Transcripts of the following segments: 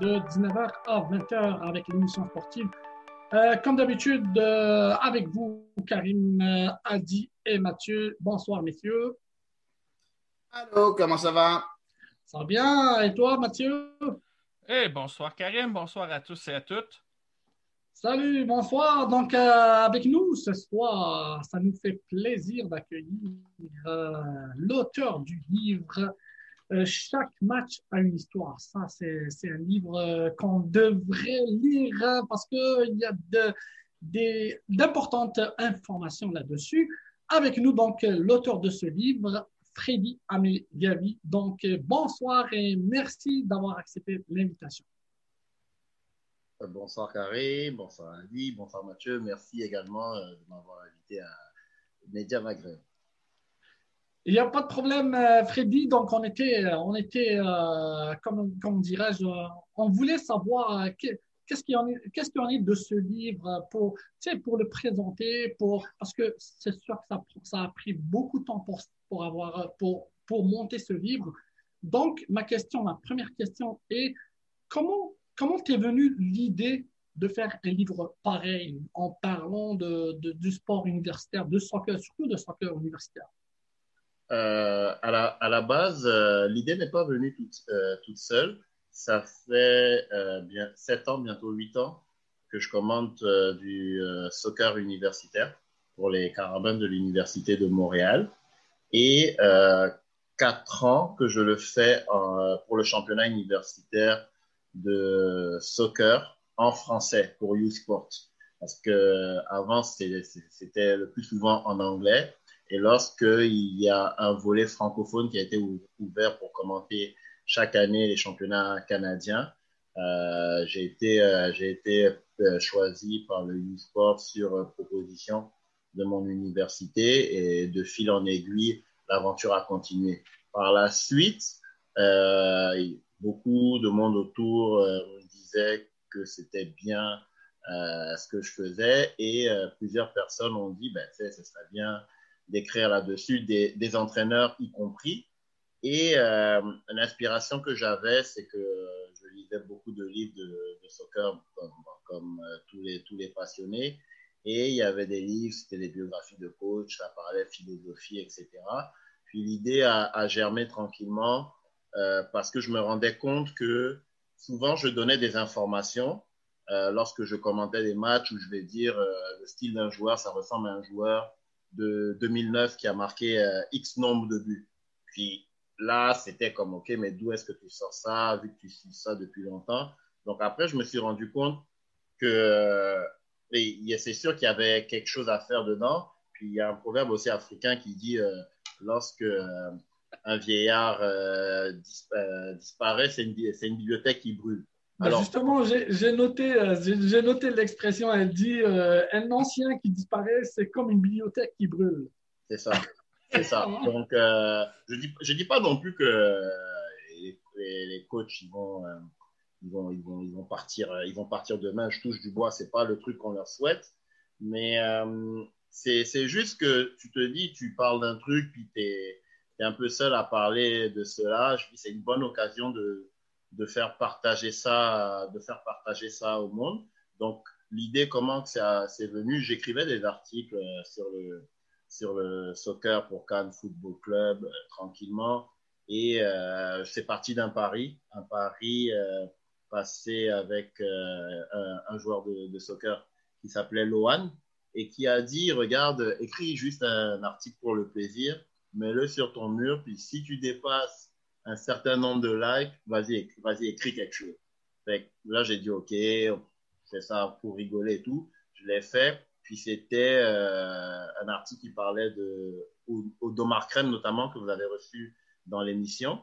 De 19h à 20h avec l'émission sportive. Euh, comme d'habitude, euh, avec vous, Karim, euh, Adi et Mathieu. Bonsoir, messieurs. Allô, comment ça va? Ça va bien? Et toi, Mathieu? Eh, bonsoir Karim, bonsoir à tous et à toutes. Salut, bonsoir. Donc, euh, avec nous ce soir, ça nous fait plaisir d'accueillir euh, l'auteur du livre euh, Chaque match a une histoire. Ça, c'est un livre euh, qu'on devrait lire hein, parce qu'il y a d'importantes informations là-dessus. Avec nous, donc, l'auteur de ce livre, Freddy Amégavi. Donc, euh, bonsoir et merci d'avoir accepté l'invitation. Euh, Bonsoir Carré, bonsoir Andy, bonsoir Mathieu. Merci également de m'avoir invité à Média Maghreb. Il n'y a pas de problème, euh, Freddy. Donc, on était, on était euh, comme, comme dirais-je, euh, on voulait savoir euh, que- qu'est-ce qu'il en est, en est de ce livre pour, tu sais, pour le présenter, pour, parce que c'est sûr que ça, ça a pris beaucoup de temps pour, pour avoir, euh, pour, pour monter ce livre. Donc, ma question, ma première question est comment, comment t'es venue l'idée de faire un livre pareil en parlant de, de- du sport universitaire, de soccer, surtout de soccer universitaire? Euh, à, la, à la base, euh, l'idée n'est pas venue toute, euh, toute seule. Ça fait euh, bien 7 ans, bientôt 8 ans, que je commente euh, du euh, soccer universitaire pour les carabins de l'Université de Montréal. Et euh, 4 ans que je le fais en- pour le championnat universitaire de soccer en français pour U-Sport. Parce que avant, c'était le plus souvent en anglais. Et lorsqu'il y a un volet francophone qui a été ou- ouvert pour commenter chaque année les championnats canadiens, euh, j'ai été, euh, j'ai été euh, choisi par le U-Sport sur euh, proposition de mon université et de fil en aiguille, l'aventure a continué. Par la suite, beaucoup de monde autour me disait que c'était bien ce que je faisais et plusieurs personnes ont dit, ben, ce serait bien d'écrire là-dessus, des, entraîneurs y compris. Et euh, l'inspiration que j'avais, c'est que je lisais beaucoup de livres de, soccer comme, euh, tous, les, tous les passionnés. Et il y avait des livres, c'était des biographies de coach, ça parlait philosophie, etc. Puis l'idée a, germé tranquillement euh, parce que je me rendais compte que souvent je donnais des informations lorsque je commentais des matchs où je vais dire le style d'un joueur, ça ressemble à un joueur de 2009 qui a marqué euh, X nombre de buts. Puis là, c'était comme, OK, mais d'où est-ce que tu sors ça, vu que tu suis ça depuis longtemps? Donc après, je me suis rendu compte que euh, c'est sûr qu'il y avait quelque chose à faire dedans. Puis il y a un proverbe aussi africain qui dit euh, lorsque un vieillard dis, disparaît, c'est une bibliothèque qui brûle. Alors, justement, j'ai noté, euh, j'ai noté l'expression, elle dit euh, un ancien qui disparaît, c'est comme une bibliothèque qui brûle. C'est ça. C'est ça. Donc, euh, je dis, je dis pas non plus que les, les, coachs ils vont, euh, ils vont, ils vont, ils vont partir, ils vont partir demain. Je touche du bois, c'est pas le truc qu'on leur souhaite, mais c'est, c'est juste que tu te dis, tu parles d'un truc, puis t'es, t'es un peu seul à parler de cela. Je dis, c'est une bonne occasion de, de faire partager ça, de faire partager ça au monde. Donc, l'idée, comment ça c'est venu, j'écrivais des articles euh, sur le sur le soccer pour Cannes Football Club euh, tranquillement. Et euh, c'est parti d'un pari, un pari euh, passé avec euh, un, un, joueur de, de soccer qui s'appelait Lohan et qui a dit, regarde, écris juste un article pour le plaisir, mets-le sur ton mur, puis si tu dépasses un certain nombre de likes, vas-y, vas-y, écris quelque chose. Fait là, j'ai dit, OK, c'est ça pour rigoler et tout. Je l'ai fait. Puis c'était euh, un article qui parlait de Odomar Crème notamment que vous avez reçu dans l'émission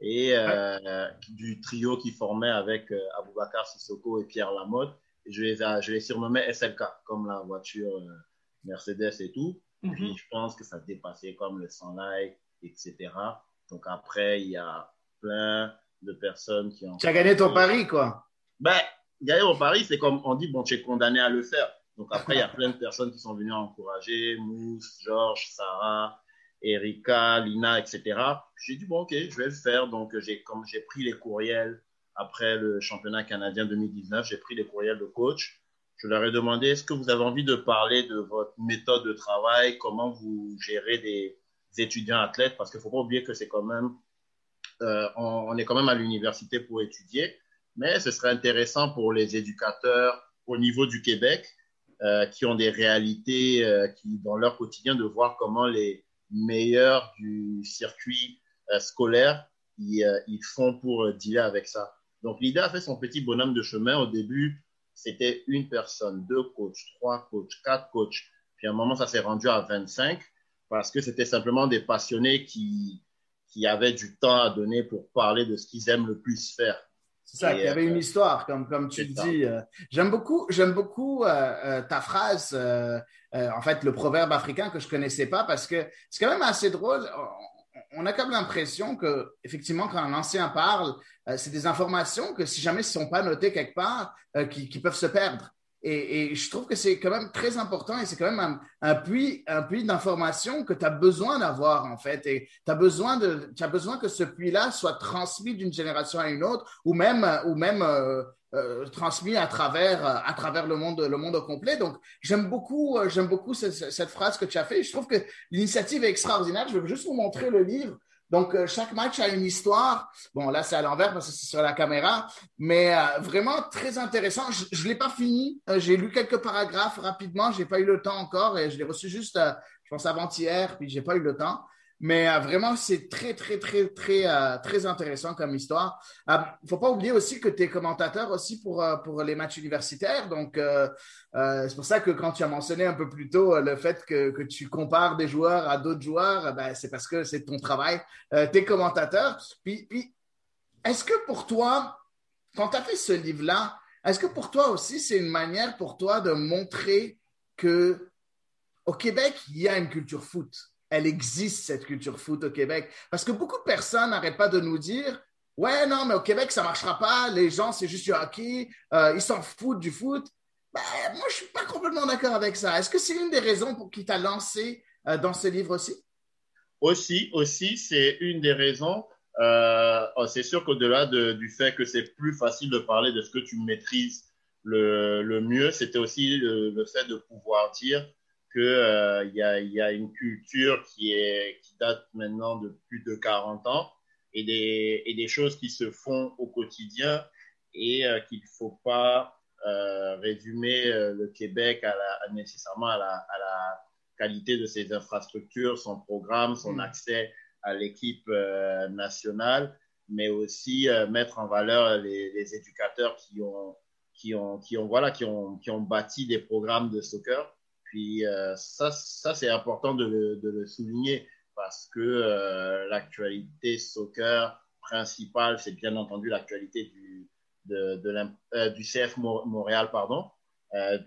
et euh, du trio qui formait avec euh, Aboubacar Sissoko et Pierre Lamotte. Et je les, je les surnommais SLK, comme la voiture euh, Mercedes et tout. Mm -hmm. Puis je pense que ça dépassait comme le 100 likes, etc. Donc après, il y a plein de personnes qui ont... Tu as gagné ton pari, quoi. Ben, gagner mon pari, c'est comme on dit, bon, tu es condamné à le faire. Donc après, il y a plein de personnes qui sont venues encourager, Mousse, Georges, Sarah, Erika, Lina, etc. J'ai dit, bon, ok, je vais le faire. Donc j'ai comme j'ai pris les courriels après le championnat canadien 2019, j'ai pris les courriels de coach. Je leur ai demandé, est-ce que vous avez envie de parler de votre méthode de travail, comment vous gérez des étudiants athlètes, parce qu'il ne faut pas oublier que c'est quand même, euh, on, est quand même à l'université pour étudier, mais ce serait intéressant pour les éducateurs au niveau du Québec euh, qui ont des réalités euh, qui, dans leur quotidien, de voir comment les meilleurs du circuit scolaire ils, font pour dealer avec ça. Donc l'idée a fait son petit bonhomme de chemin. Au début, c'était une personne, deux coachs, trois coachs, quatre coachs. Puis à un moment, ça s'est rendu à 25 parce que c'était simplement des passionnés qui, qui avaient du temps à donner pour parler de ce qu'ils aiment le plus faire. C'est ça, il y avait une histoire, comme, comme tu le dis. Euh, j'aime beaucoup, j'aime beaucoup euh, euh, ta phrase, euh, en fait, le proverbe africain que je connaissais pas, parce que c'est quand même assez drôle. On a comme l'impression que, effectivement, quand un ancien parle, c'est des informations que si jamais ne sont pas notées quelque part, qui, qui peuvent se perdre. Et, je trouve que c'est quand même très important et c'est quand même un, puits, un puits d'information que tu as besoin d'avoir en fait. Et tu as besoin as besoin que ce puits-là soit transmis d'une génération à une autre ou même, ou même euh, euh, transmis à travers, à travers le monde, le monde au complet. Donc j'aime beaucoup, j'aime beaucoup cette, cette, phrase que tu as fait. Je trouve que l'initiative est extraordinaire. Je vais juste vous montrer le livre. Donc, euh, chaque match a une histoire. Bon, là, c'est à l'envers parce que c'est sur la caméra, mais euh, vraiment très intéressant. Je ne l'ai pas fini. Euh, j'ai lu quelques paragraphes rapidement. J'ai pas eu le temps encore et je l'ai reçu juste, je pense, avant-hier, puis j'ai pas eu le temps. Mais euh, vraiment, c'est très, très, très, très, euh, très intéressant comme histoire. Il euh, ne faut pas oublier aussi que tu es commentateur aussi pour, pour les matchs universitaires. Donc, c'est pour ça que quand tu as mentionné un peu plus tôt le fait que, que tu compares des joueurs à d'autres joueurs, ben, c'est parce que c'est ton travail. tu es commentateur. Puis, est-ce que pour toi, quand tu as fait ce livre-là, est-ce que pour toi aussi, c'est une manière pour toi de montrer que au Québec, il y a une culture foot? Elle existe, cette culture foot au Québec. Parce que beaucoup de personnes n'arrêtent pas de nous dire Ouais, non, mais au Québec, ça ne marchera pas. Les gens, c'est juste du hockey. Euh, ils s'en foutent du foot. Ben, moi, je ne suis pas complètement d'accord avec ça. Est-ce que c'est une des raisons pour qui t'a lancé euh, dans ce livre aussi? Aussi, aussi, c'est une des raisons. Euh, oh, c'est sûr qu'au-delà de, du fait que c'est plus facile de parler de ce que tu maîtrises le, mieux, c'était aussi le, fait de pouvoir dire qu'il euh, y, a, y a une culture qui, est, qui date maintenant de plus de 40 ans et des, et des choses qui se font au quotidien et euh, qu'il ne faut pas euh, résumer euh, le Québec à la, à nécessairement à la, à la, qualité de ses infrastructures, son programme, son mmh. accès à l'équipe nationale, mais aussi mettre en valeur les, les, éducateurs qui ont, qui ont, qui ont, voilà, qui ont, qui ont bâti des programmes de soccer puis euh, ça, ça c'est important de le, de le, souligner parce que euh, l'actualité soccer principale, c'est bien entendu l'actualité du, de, de euh, du CF Montréal, pardon,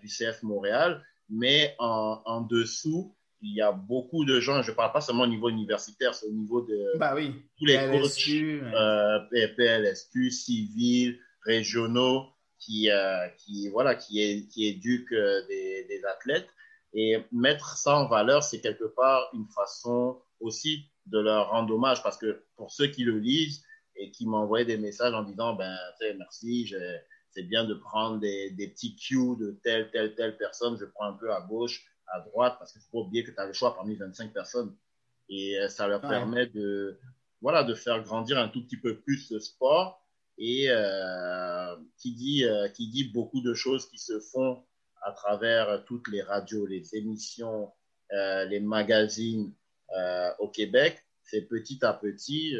du CF Montréal, mais en, en, dessous, il y a beaucoup de gens, je ne parle pas seulement au niveau universitaire, c'est au niveau de bah oui, tous les PLSQ, coachs, PLSQ, civils, régionaux, qui, euh, qui, voilà, qui, est, qui éduquent des, des athlètes. Et mettre ça en valeur, c'est quelque part une façon aussi de leur rendre hommage parce que pour ceux qui le lisent et qui m'envoyaient des messages en disant, ben, merci, c'est bien de prendre des, des petits cues de telle, telle, telle personne, je prends un peu à gauche, à droite, parce qu'il ne faut pas oublier que tu as le choix parmi 25 personnes. Et euh, ça leur permet de, voilà, de faire grandir un tout petit peu plus le sport. Et euh, qui, dit, euh, qui dit beaucoup de choses qui se font à travers toutes les radios, les émissions, les magazines au Québec, c'est petit à petit,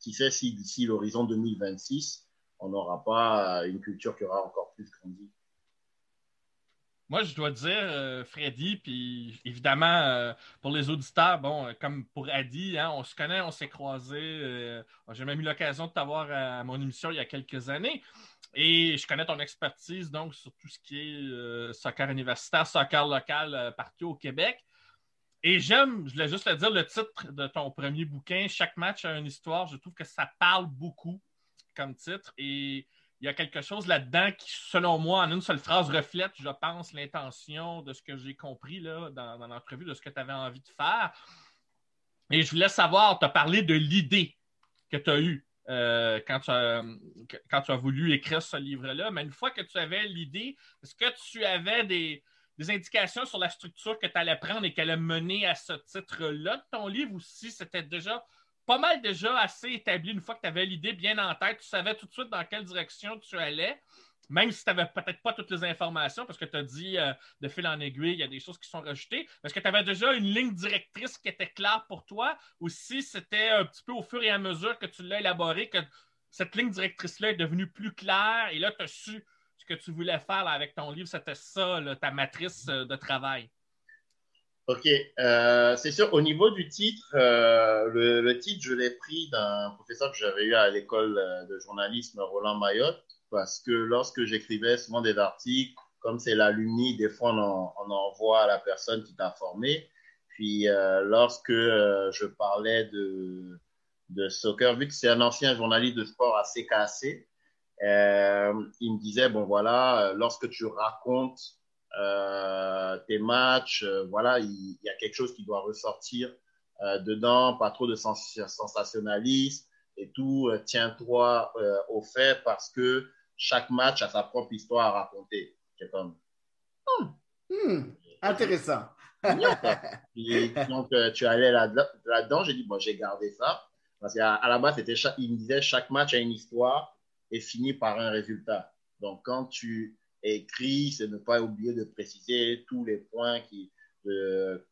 qui sait si d'ici l'horizon 2026, on n'aura pas une culture qui aura encore plus grandi. Moi, je dois dire, euh, Freddy, puis évidemment, euh, pour les auditeurs, bon, euh, comme pour Adi, hein, on se connaît, on s'est croisés. J'ai même eu l'occasion de t'avoir à, mon émission il y a quelques années. Et je connais ton expertise, donc, sur tout ce qui est soccer universitaire, soccer local partout au Québec. Et j'aime, je voulais juste te dire, le titre de ton premier bouquin, Chaque match a une histoire. Je trouve que ça parle beaucoup comme titre. Et il y a quelque chose là-dedans qui, selon moi, en une seule phrase, reflète, je pense, l'intention de ce que j'ai compris là, dans, l'entrevue, de ce que tu avais envie de faire. Et je voulais savoir, tu as parlé de l'idée que tu as eue euh, quand, tu as, voulu écrire ce livre-là. Mais une fois que tu avais l'idée, est-ce que tu avais des, indications sur la structure que tu allais prendre et qu'elle allait mener à ce titre-là de ton livre ou si c'était déjà pas mal déjà assez établi une fois que tu avais l'idée bien en tête. Tu savais tout de suite dans quelle direction tu allais, même si tu n'avais peut-être pas toutes les informations, parce que tu as dit euh, de fil en aiguille, il y a des choses qui sont rajoutées. Est-ce que tu avais déjà une ligne directrice qui était claire pour toi, ou si c'était un petit peu au fur et à mesure que tu l'as élaboré, que cette ligne directrice-là est devenue plus claire, et là, tu as su ce que tu voulais faire avec ton livre, c'était ça, ta matrice euh, de travail? Ok, euh, c'est sûr, au niveau du titre, euh, le, titre, je l'ai pris d'un professeur que j'avais eu à l'école euh, de journalisme, Roland Mayotte, parce que lorsque j'écrivais souvent des articles, comme c'est l'alumni, des fois on, envoie à la personne qui t'a formé. Puis lorsque je parlais de, de soccer, vu que c'est un ancien journaliste de sport assez cassé, il me disait, bon voilà, lorsque tu racontes euh, tes matchs, euh, voilà, il, y a quelque chose qui doit ressortir euh, dedans, pas trop de sensationnalisme et tout. Tiens-toi au fait parce que chaque match a sa propre histoire à raconter. C'est comme. Hmm. Hmm. intéressant. donc, tu allais là-dedans. j'ai dit, bon, j'ai gardé ça. Parce qu'à la base, c'était il me disait, chaque match a une histoire et finit par un résultat. Donc, quand tu écrit, c'est ne pas oublier de préciser tous les points qui,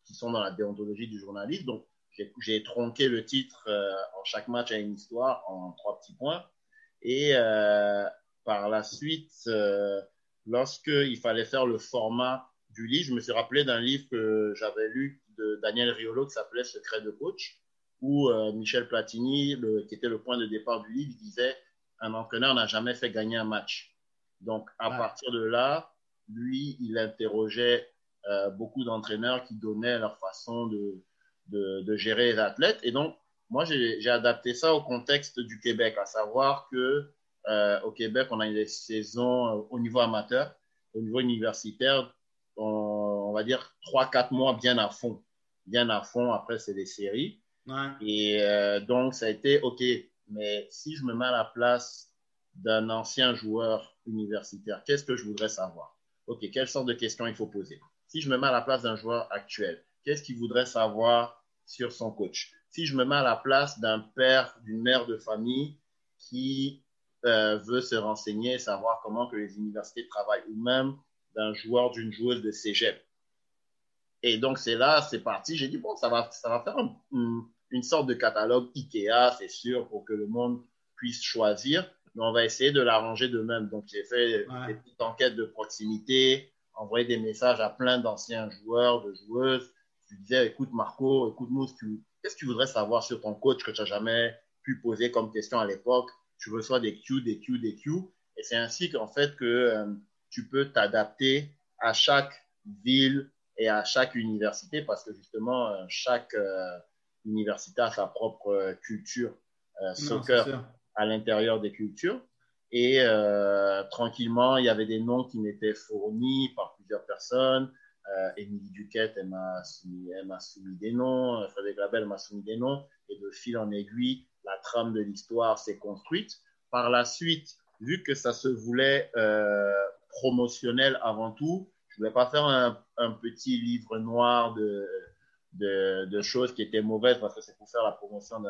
qui sont dans la déontologie du journaliste. Donc, j'ai tronqué le titre euh, en chaque match à une histoire en trois petits points. Et euh, par la suite, euh, lorsqu'il fallait faire le format du livre, je me suis rappelé d'un livre que j'avais lu de Daniel Riolo qui s'appelait Secret de coach, où Michel Platini, qui était le point de départ du livre, disait un entraîneur n'a jamais fait gagner un match. Donc, à partir de là, lui, il interrogeait euh, beaucoup d'entraîneurs qui donnaient leur façon de, de, gérer les athlètes. Et donc, moi, j'ai adapté ça au contexte du Québec, à savoir que euh, au Québec, on a des saisons euh, au niveau amateur, au niveau universitaire, on, va dire 3-4 mois bien à fond. Bien à fond, après, c'est des séries. Et donc, ça a été OK, mais si je me mets à la place d'un ancien joueur universitaire, qu'est-ce que je voudrais savoir? Ok, quelle sorte de questions il faut poser? Si je me mets à la place d'un joueur actuel, qu'est-ce qu'il voudrait savoir sur son coach? Si je me mets à la place d'un père, d'une mère de famille qui euh, veut se renseigner, savoir comment que les universités travaillent, ou même d'un joueur, d'une joueuse de cégep. Et donc, c'est là, c'est parti. J'ai dit, bon, ça va, ça va faire une sorte de catalogue IKEA, c'est sûr, pour que le monde puisse choisir mais on va essayer de l'arranger de même. Donc, j'ai fait des petites enquêtes de proximité, envoyé des messages à plein d'anciens joueurs, de joueuses. Je disais, écoute Marco, écoute-nous, qu'est-ce que tu voudrais savoir sur ton coach que tu n'as jamais pu poser comme question à l'époque? Tu reçois des Q, des Q, des Q. Et c'est ainsi qu'en fait que euh, tu peux t'adapter à chaque ville et à chaque université parce que justement, euh, chaque euh, université a sa propre culture soccer à l'intérieur des cultures. Et euh, tranquillement, il y avait des noms qui m'étaient fournis par plusieurs personnes. Euh, Émilie Duquette, elle m'a soumis, soumis, des noms. Frédéric Labelle m'a soumis des noms. Et de fil en aiguille, la trame de l'histoire s'est construite. Par la suite, vu que ça se voulait euh, promotionnel avant tout, Je voulais pas faire un, un petit livre noir de, de, choses qui étaient mauvaises parce que c'est pour faire la promotion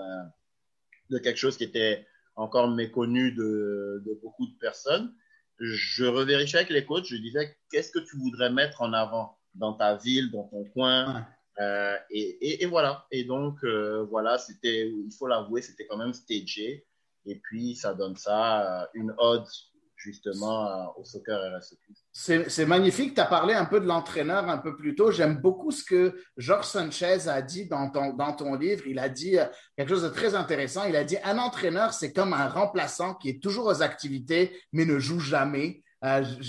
de quelque chose qui était encore méconnu de, de beaucoup de personnes. Je revérifiais avec les coachs, je disais qu'est-ce que tu voudrais mettre en avant dans ta ville, dans ton coin? Euh, et, et, voilà. Et donc, euh, voilà, c'était, il faut l'avouer, c'était quand même stagé. Et puis, ça donne ça, euh, une ode justement euh, au soccer RSEQ. C'est magnifique. Tu as parlé un peu de l'entraîneur un peu plus tôt. J'aime beaucoup ce que Georges Sanchez a dit dans ton, dans ton livre. Il a dit quelque chose de très intéressant. Il a dit un entraîneur, c'est comme un remplaçant qui est toujours aux activités, mais ne joue jamais.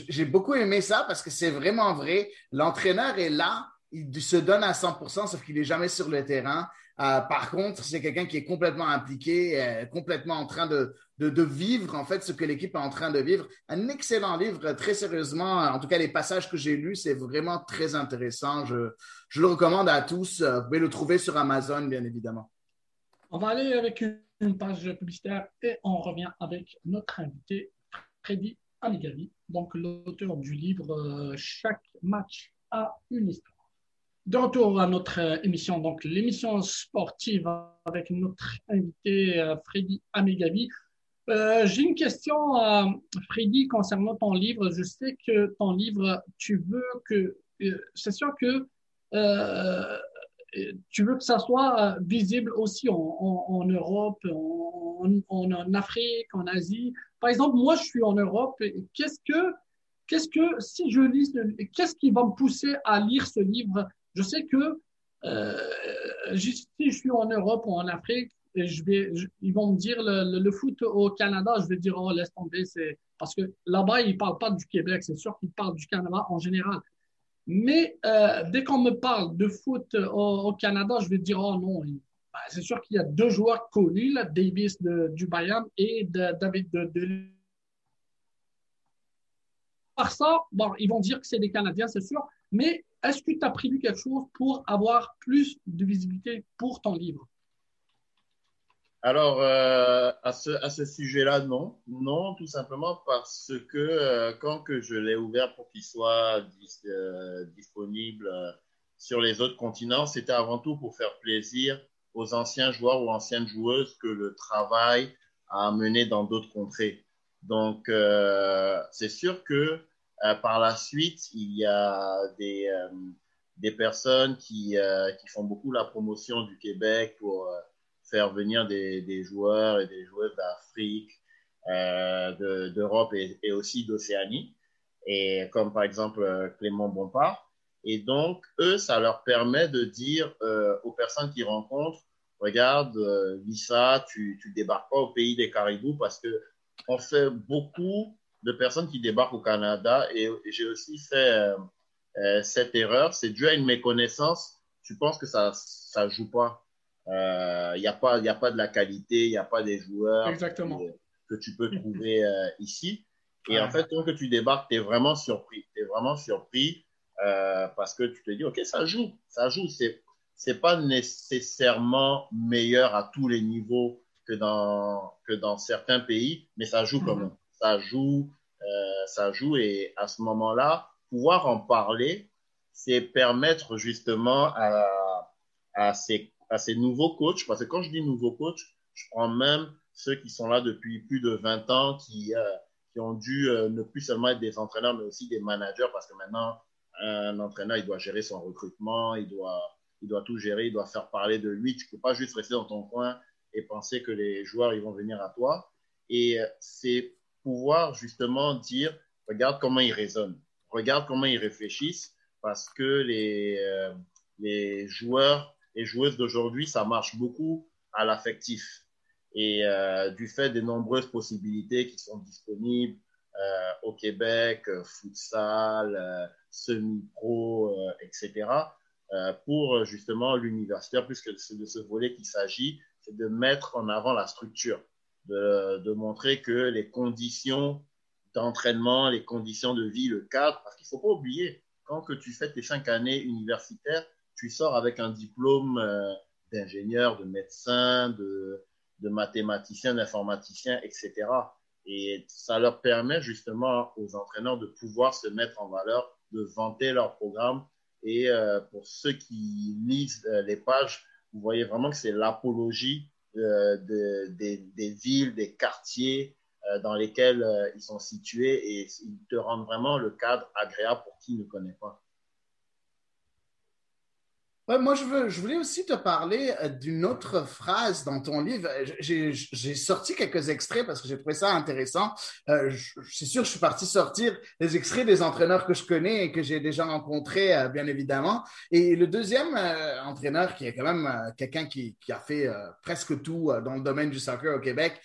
J'ai beaucoup aimé ça parce que c'est vraiment vrai. L'entraîneur est là il se donne à 100%, sauf qu'il n'est jamais sur le terrain. Euh, par contre, c'est quelqu'un qui est complètement impliqué, euh, complètement en train de, vivre en fait ce que l'équipe est en train de vivre. Un excellent livre, très sérieusement. En tout cas, les passages que j'ai lus, c'est vraiment très intéressant. Je, le recommande à tous. Vous pouvez le trouver sur Amazon, bien évidemment. On va aller avec une, page publicitaire et on revient avec notre invité, Freddy Amigavi, donc l'auteur du livre euh, Chaque match a une histoire. De retour à notre euh, émission, donc l'émission sportive avec notre invité euh, Freddy Amegavi. Euh, J'ai une question, euh, Freddy, concernant ton livre. Je sais que ton livre, tu veux que, euh, c'est sûr que euh, tu veux que ça soit visible aussi en Europe, en, en, Afrique, en Asie. Par exemple, moi, je suis en Europe. Qu'est-ce que, qu'est-ce que, si je lis, qu'est-ce qui va me pousser à lire ce livre je sais que euh, si je suis en Europe ou en Afrique, ils vont me dire le, foot au Canada, je vais dire, oh, laisse tomber, c'est parce que là-bas, ils ne parlent pas du Québec, c'est sûr qu'ils parlent du Canada en général. Mais euh, dès qu'on me parle de foot au, Canada, je vais dire, oh non, ben, c'est sûr qu'il y a deux joueurs connus, là, Davis du Bayern et David de, de... Par ça, bon, ils vont dire que c'est des Canadiens, c'est sûr, mais est-ce que tu as prévu quelque chose pour avoir plus de visibilité pour ton livre? Alors, euh, à ce, sujet-là, non. Non, tout simplement parce que euh, quand que je l'ai ouvert pour qu'il soit euh, disponible sur les autres continents, c'était avant tout pour faire plaisir aux anciens joueurs ou anciennes joueuses que le travail a mené dans d'autres contrées. Donc, c'est sûr que par la suite, il y a des, euh, des personnes qui, euh, qui font beaucoup la promotion du Québec pour faire venir des, des joueurs et des joueuses d'Afrique, d'Europe et, aussi d'Océanie, et comme par exemple Clément Bompard. Et donc, eux, ça leur permet de dire aux personnes qui rencontrent, regarde, Lisa, tu, tu débarques pas au pays des caribous parce que on fait beaucoup de personnes qui débarquent au Canada et, j'ai aussi fait euh, euh, cette erreur. C'est dû à une méconnaissance. Tu penses que ça ça joue pas? Il euh, n'y a pas il y a pas de la qualité, il n'y a pas des joueurs Exactement. Que, tu peux trouver ici. Et en fait, quand tu débarques, tu es vraiment surpris. Tu es vraiment surpris parce que tu te dis, OK, ça joue. Ça joue. C'est c'est pas nécessairement meilleur à tous les niveaux que dans, que dans certains pays, mais ça joue quand mm-hmm. même ça joue, euh, ça joue et à ce moment-là, pouvoir en parler, c'est permettre justement à, à, ces, à ces nouveaux coachs, parce que quand je dis nouveaux coachs, je prends même ceux qui sont là depuis plus de 20 ans, qui, euh, qui ont dû euh, ne plus seulement être des entraîneurs, mais aussi des managers, parce que maintenant, un entraîneur, il doit gérer son recrutement, il doit, il doit tout gérer, il doit faire parler de lui. Tu peux pas juste rester dans ton coin et penser que les joueurs, ils vont venir à toi. Et c'est pouvoir justement dire, regarde comment ils raisonnent, regarde comment ils réfléchissent, parce que les, euh, les joueurs et joueuses d'aujourd'hui, ça marche beaucoup à l'affectif. Et euh, du fait des nombreuses possibilités qui sont disponibles euh, au Québec, futsal, semi-pro, etc., pour justement l'universitaire, puisque c'est de ce volet qu'il s'agit, c'est de mettre en avant la structure de, montrer que les conditions d'entraînement, les conditions de vie, le cadre, parce qu'il ne faut pas oublier, quand que tu fais tes cinq années universitaires, tu sors avec un diplôme euh, d'ingénieur, de médecin, de, de mathématicien, d'informaticien, etc. Et ça leur permet justement aux entraîneurs de pouvoir se mettre en valeur de vanter leur programme. Et pour ceux qui lisent les pages, vous voyez vraiment que c'est l'apologie de, des, des, villes, des quartiers dans lesquels ils sont situés et ils te rendent vraiment le cadre agréable pour qui ne connaît pas moi, je, voulais aussi te parler euh, d'une autre phrase dans ton livre. J'ai sorti quelques extraits parce que j'ai trouvé ça intéressant. Euh, suis sûr, je suis parti sortir des extraits des entraîneurs que je connais et que j'ai déjà rencontrés, euh, bien évidemment. Et le deuxième euh, entraîneur, qui est quand même quelqu'un qui, qui, a fait presque tout dans le domaine du soccer au Québec,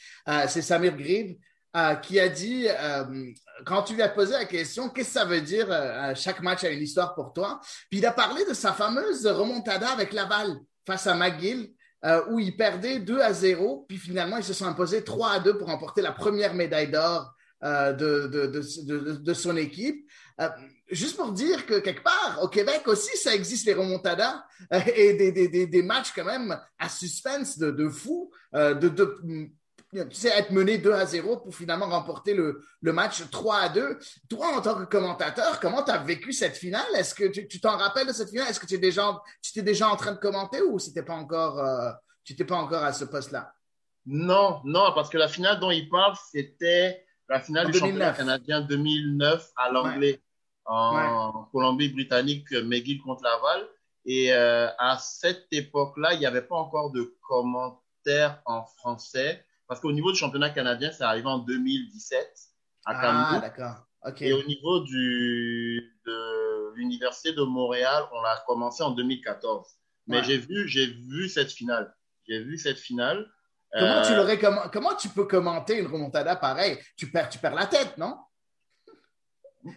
c'est Samir Grib. Euh, qui a dit, euh, quand tu lui as posé la question, qu'est-ce que ça veut dire euh, chaque match a une histoire pour toi, puis il a parlé de sa fameuse remontada avec Laval face à McGill, où il perdait 2 à 0, puis finalement ils se sont imposés 3 à 2 pour remporter la première médaille d'or de, de, de, de, son équipe. juste pour dire que quelque part, au Québec aussi, ça existe les remontadas et des, des, des, matchs quand même à suspense de, fou, de tu sais, être mené 2 à 0 pour finalement remporter le, le, match 3 à 2. Toi, en tant que commentateur, comment tu as vécu cette finale? Est-ce que tu t'en rappelles de cette finale? Est-ce que tu étais déjà, tu étais déjà en train de commenter ou c'était pas encore, euh, tu n'étais pas encore à ce poste-là? Non, non, parce que la finale dont il parle, c'était la finale du championnat canadien 2009 à l'anglais en Colombie-Britannique, McGill contre Laval. Et euh, à cette époque-là, il n'y avait pas encore de commentaires en français. Parce qu'au niveau du championnat canadien, c'est arrivé en 2017 à Kamloops. Ah, d'accord. Et au niveau du, de l'Université de Montréal, on l'a commencé en 2014. Mais j'ai vu, j'ai vu cette finale. J'ai vu cette finale. Comment, tu euh, comment, comment tu peux commenter une remontada pareille? Tu perds, tu perds la tête, non?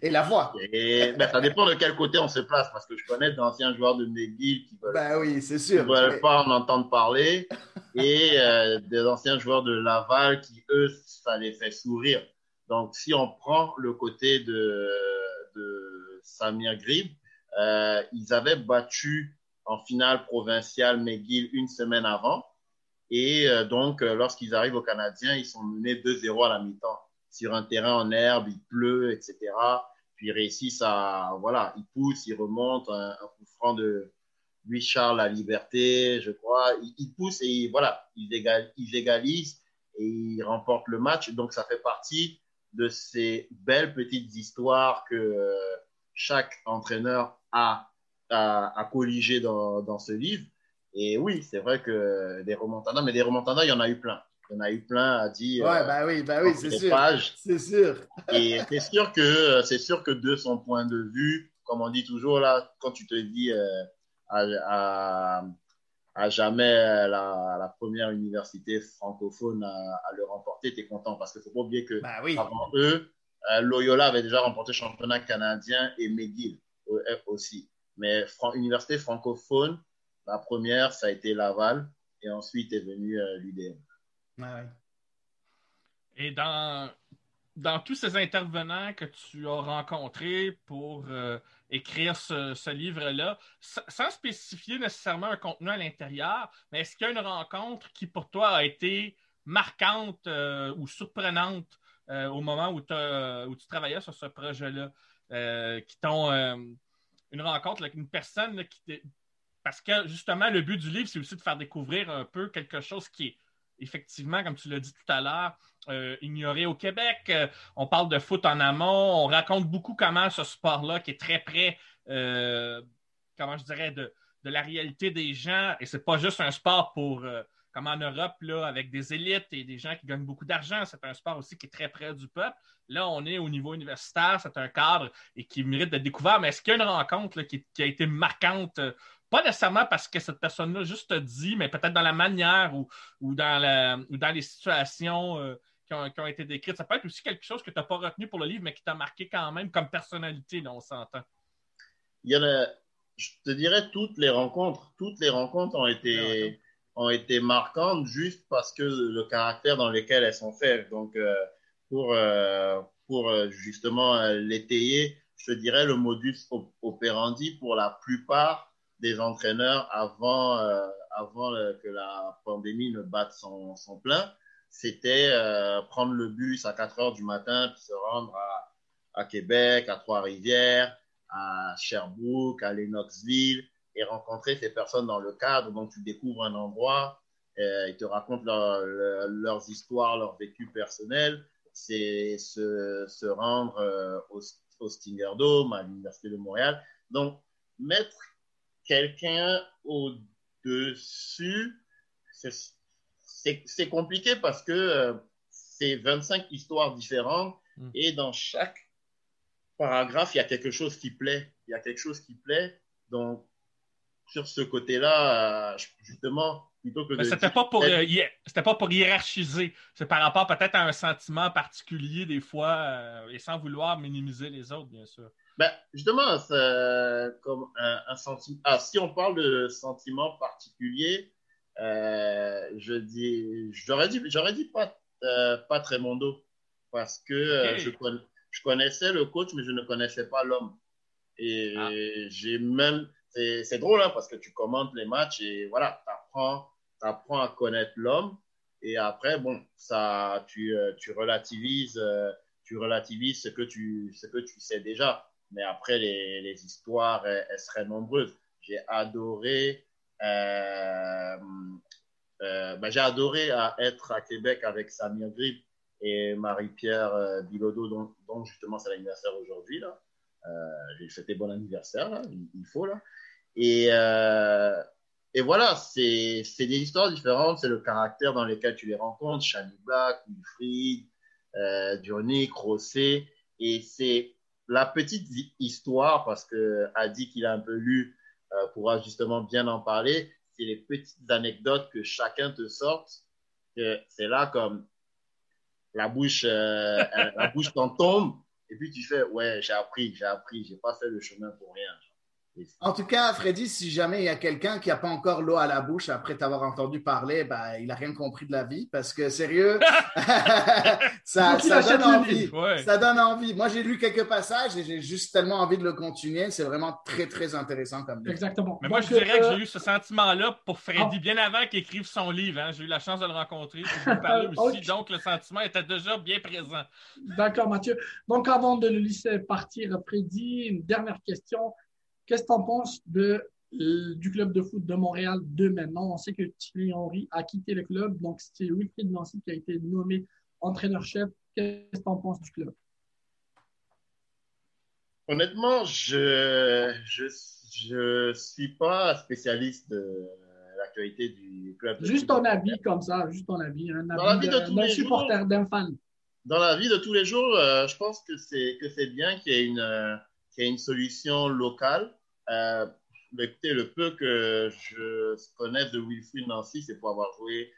Et la voix. Et, ben, ça dépend de quel côté on se place, parce que je connais d'anciens joueurs de McGill qui veulent, ben oui, sûr. veulent pas en entendre parler, et euh, des anciens joueurs de Laval qui, eux, ça les fait sourire. Donc, si on prend le côté de, de Samir Grib, euh, ils avaient battu en finale provinciale McGill une semaine avant. Et euh, donc, euh, lorsqu'ils arrivent au Canadien, ils sont menés 2-0 à la mi-temps sur un terrain en herbe, il pleut, etc. Puis ils réussissent à, voilà, ils poussent, ils remontent, un, coup franc de Louis Charles La Liberté, je crois. Ils, poussent et voilà, ils, ils égalisent et ils remportent le match. Donc ça fait partie de ces belles petites histoires que euh, chaque entraîneur a à colliger dans, dans ce livre. Et oui, c'est vrai que des remontadas, mais des remontadas, il y en a eu plein. Il y en a eu plein à dire. Ouais, bah oui, bah oui, c'est sûr. C'est sûr. Et c'est sûr que c'est sûr que de son point de vue, comme on dit toujours là, quand tu te dis euh, à, à, jamais la, la, première université francophone à, le remporter, tu es content parce qu'il ne faut pas oublier que bah oui. avant eux, euh, Loyola avait déjà remporté le championnat canadien et McGill aussi. Mais université francophone, la première, ça a été Laval et ensuite est venu euh, l'UDM. Et dans, dans tous ces intervenants que tu as rencontrés pour euh, écrire ce, livre-là, sans spécifier nécessairement un contenu à l'intérieur, mais est-ce qu'il y a une rencontre qui pour toi a été marquante euh, ou surprenante euh, au moment où, où, tu travaillais sur ce projet-là, qui t'ont une rencontre avec une personne qui parce que justement le but du livre c'est aussi de faire découvrir un peu quelque chose qui est effectivement, comme tu l'as dit tout à l'heure, euh, ignoré au Québec. Euh, on parle de foot en amont. On raconte beaucoup comment ce sport-là, qui est très près, euh, comment je dirais, de, la réalité des gens. Et c'est pas juste un sport pour, comme en Europe, là, avec des élites et des gens qui gagnent beaucoup d'argent. C'est un sport aussi qui est très près du peuple. Là, on est au niveau universitaire. C'est un cadre et qui mérite d'être découvert. Mais est-ce qu'il y a une rencontre qui, qui, a été marquante? Pas nécessairement parce que cette personne-là juste dit, mais peut-être dans la manière ou, ou, dans, la, ou dans les situations qui, ont, qui, ont, été décrites. Ça peut être aussi quelque chose que tu n'as pas retenu pour le livre, mais qui t'a marqué quand même comme personnalité, là, on s'entend. Il y en a, je te dirais, toutes les rencontres, toutes les rencontres ont été, ont été marquantes juste parce que le caractère dans lequel elles sont faites. Donc, euh, pour, euh, pour justement l'étayer, je te dirais le modus operandi pour la plupart des entraîneurs avant, euh, avant euh, que la pandémie ne batte son, son plein, c'était euh, prendre le bus à 4 heures du matin puis se rendre à, à Québec, à Trois-Rivières, à Sherbrooke, à Lennoxville, et rencontrer ces personnes dans le cadre. Donc, tu découvres un endroit, euh, ils te racontent leurs histoires, leur vécu personnel. C'est se, se, rendre euh, au, au, Stinger Dome, à l'Université de Montréal. Donc, mettre quelqu'un au-dessus, c'est compliqué parce que euh, c'est 25 histoires différentes mm. et dans chaque paragraphe, il y a quelque chose qui plaît. Il y a quelque chose qui plaît. Donc, sur ce côté-là, euh, justement, plutôt que de. C'était pas, pour, euh, c'était pas pour hiérarchiser. C'est par rapport peut-être à un sentiment particulier, des fois, euh, et sans vouloir minimiser les autres, bien sûr. Ben, justement, comme un, sentiment. Ah, si on parle de sentiment particulier, je dis, j'aurais dit, j'aurais dit pas, pas Trémondo, parce que je, je connaissais le coach, mais je ne connaissais pas l'homme. Et ah. j'ai même, c'est drôle hein, parce que tu commentes les matchs et voilà, tu apprends, à connaître l'homme. Et après, bon, ça, tu, euh, tu relativises, euh, tu relativises ce que tu, ce que tu sais déjà. Mais après, les, les histoires, elles, seraient nombreuses. J'ai adoré, euh, ben, j'ai adoré être à Québec avec Samir Grib et Marie-Pierre Bilodeau, dont, justement c'est l'anniversaire aujourd'hui là. j'ai fêté bon anniversaire il faut là. Et, euh, voilà, c'est des histoires différentes, c'est le caractère dans lequel tu les rencontres, Shani Black, Wilfried, euh, Dionic, Rossé, et c'est la petite histoire, parce que Adi, qu'il a un peu lu, euh, pourra justement bien en parler, c'est les petites anecdotes que chacun te sorte, c'est là comme la bouche, euh, la bouche t'en tombe, et puis tu fais, ouais, j'ai appris, j'ai appris, j'ai pas fait le chemin pour rien. En tout cas, Freddy, si jamais il y a quelqu'un qui n'a pas encore l'eau à la bouche après t'avoir entendu parler, ben, il n'a rien compris de la vie parce que sérieux, ça, donne envie. Ça donne envie. Moi, j'ai lu quelques passages et j'ai juste tellement envie de le continuer. C'est vraiment très, très intéressant comme livre. Exactement. Mais moi, je dirais que j'ai eu ce sentiment-là pour Freddy ah. bien avant qu'il écrive son livre. Hein. J'ai eu la chance de le rencontrer, de lui parler aussi. Donc, le sentiment était déjà bien présent. D'accord, Mathieu. Donc, avant de le laisser partir, Freddy, une dernière question. Qu'est-ce que tu en penses de, euh, du club de foot de Montréal de maintenant? On sait que Thierry Henry a quitté le club, donc c'est Wilfried Nancy qui a été nommé entraîneur-chef. Qu'est-ce que tu en penses du club? Honnêtement, je je, suis pas spécialiste de l'actualité du club. Juste ton avis comme ça, juste ton avis, un avis d'un supporter, d'un fan. Dans la vie de tous les jours, euh, je pense que c'est que c'est bien qu'il y ait une euh, qui a une solution locale. Euh, écoutez, le peu que je connais de Wilfried Nancy, c'est pour avoir joué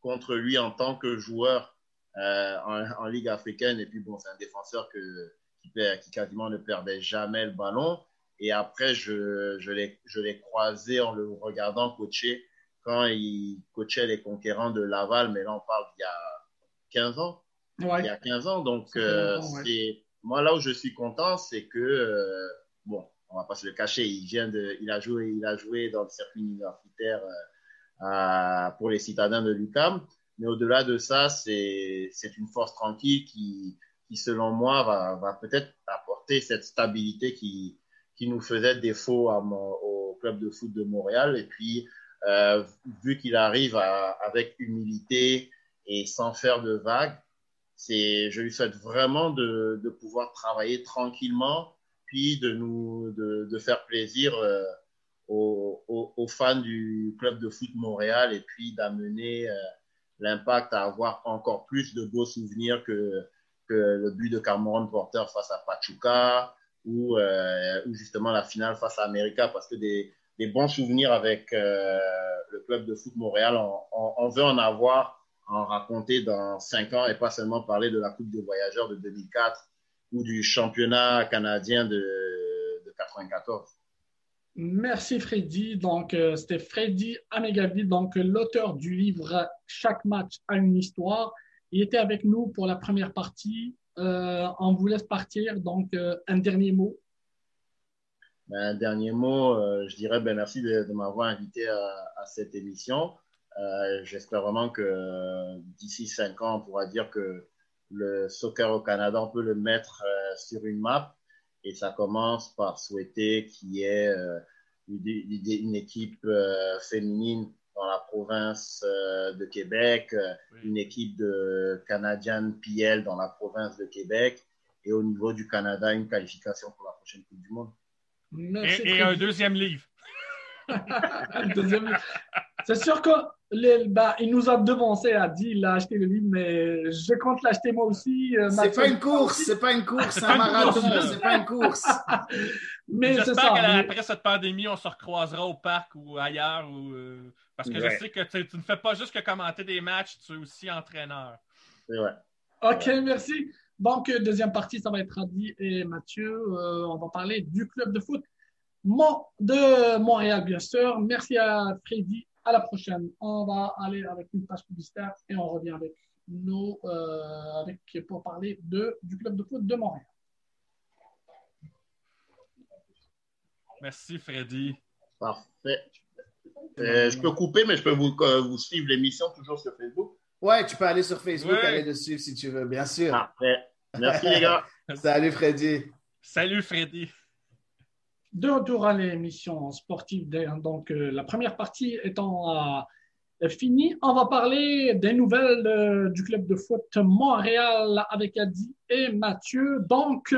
contre lui en tant que joueur euh, en, Ligue africaine. Et puis, bon, c'est un défenseur que, qui, qui, quasiment ne perdait jamais le ballon. Et après, je, je l'ai croisé en le regardant coacher quand il coachait les conquérants de Laval. Mais là, on parle d'il y a 15 ans. Il y a 15 ans. Donc, euh, c'est moi, là où je suis content, c'est que, euh, bon, on va pas se le cacher, il vient de, il a joué, il a joué dans le circuit universitaire euh, pour les citadins de l'UCAM. Mais au-delà de ça, c'est, une force tranquille qui, qui selon moi, va, va peut-être apporter cette stabilité qui, qui nous faisait défaut au club de foot de Montréal. Et puis, euh, vu qu'il arrive avec humilité et sans faire de vagues, c'est, je lui souhaite vraiment de, pouvoir travailler tranquillement, puis de nous, de, faire plaisir euh, aux, fans du club de foot Montréal et puis d'amener euh, l'impact à avoir encore plus de beaux souvenirs que, le but de Cameron Porter face à Pachuca ou, euh, ou justement la finale face à América parce que des, bons souvenirs avec le club de foot Montréal, on, on, on veut en avoir en raconter dans cinq ans et pas seulement parler de la Coupe des voyageurs de 2004 ou du championnat canadien de, de 94. Merci Freddy. Donc, euh, c'était Freddy Amegavi, donc l'auteur du livre Chaque match a une histoire. Il était avec nous pour la première partie. Euh, on vous laisse partir. Donc, euh, un dernier mot. Ben, un dernier mot, je dirais ben, merci de, m'avoir invité à, à, cette émission. Euh, j'espère vraiment que d'ici cinq ans, on pourra dire que le soccer au Canada, on peut le mettre euh, sur une map. Et ça commence par souhaiter qu'il y ait euh, une, équipe euh, féminine dans la province euh, de Québec, une équipe de Canadian PL dans la province de Québec, et au niveau du Canada, une qualification pour la prochaine Coupe du Monde. et, un deuxième livre. C'est sûr que bah, il nous a devancé, a dit, il a acheté le livre, mais je compte l'acheter moi aussi. Euh, c'est pas une course, c'est pas une course, c'est un marathon, c'est pas une course. mais J'espère qu'après cette pandémie, on se recroisera au parc ou ailleurs. Ou, euh, parce que je sais que tu, ne fais pas juste que commenter des matchs, tu es aussi entraîneur. OK, merci. Donc, deuxième partie, ça va être Adi et Mathieu. Euh, on va parler du club de foot de Montréal, bien sûr. Merci à Freddy. À la prochaine. On va aller avec une page publicitaire et on revient avec nous euh, avec, pour parler de, du club de foot de Montréal. Merci, Freddy. Parfait. Euh, je peux couper, mais je peux vous, euh, vous suivre l'émission toujours sur Facebook. Ouais, tu peux aller sur Facebook, aller dessus si tu veux, bien sûr. Parfait. Merci, les gars. Salut, Freddy. Salut, Freddy. De retour à l'émission sportive, donc euh, la première partie étant euh, finie, on va parler des nouvelles euh, du club de foot Montréal avec Adi et Mathieu. Donc,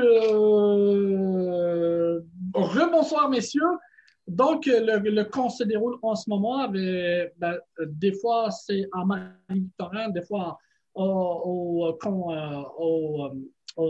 rebonsoir messieurs. Donc, le, camp se déroule en ce moment. Ben, des fois, c'est à Marie-Victorin, des fois au,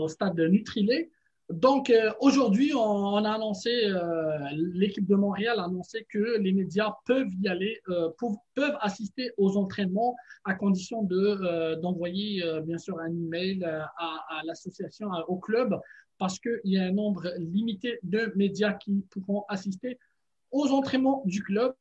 stade de Nutrilé. Donc, euh, aujourd'hui, on, a annoncé, euh, l'équipe de Montréal a annoncé que les médias peuvent y aller, euh, peuvent assister aux entraînements à condition de, d'envoyer, bien sûr, un email à, à l'association, au club, parce qu'il y a un nombre limité de médias qui pourront assister aux entraînements du club.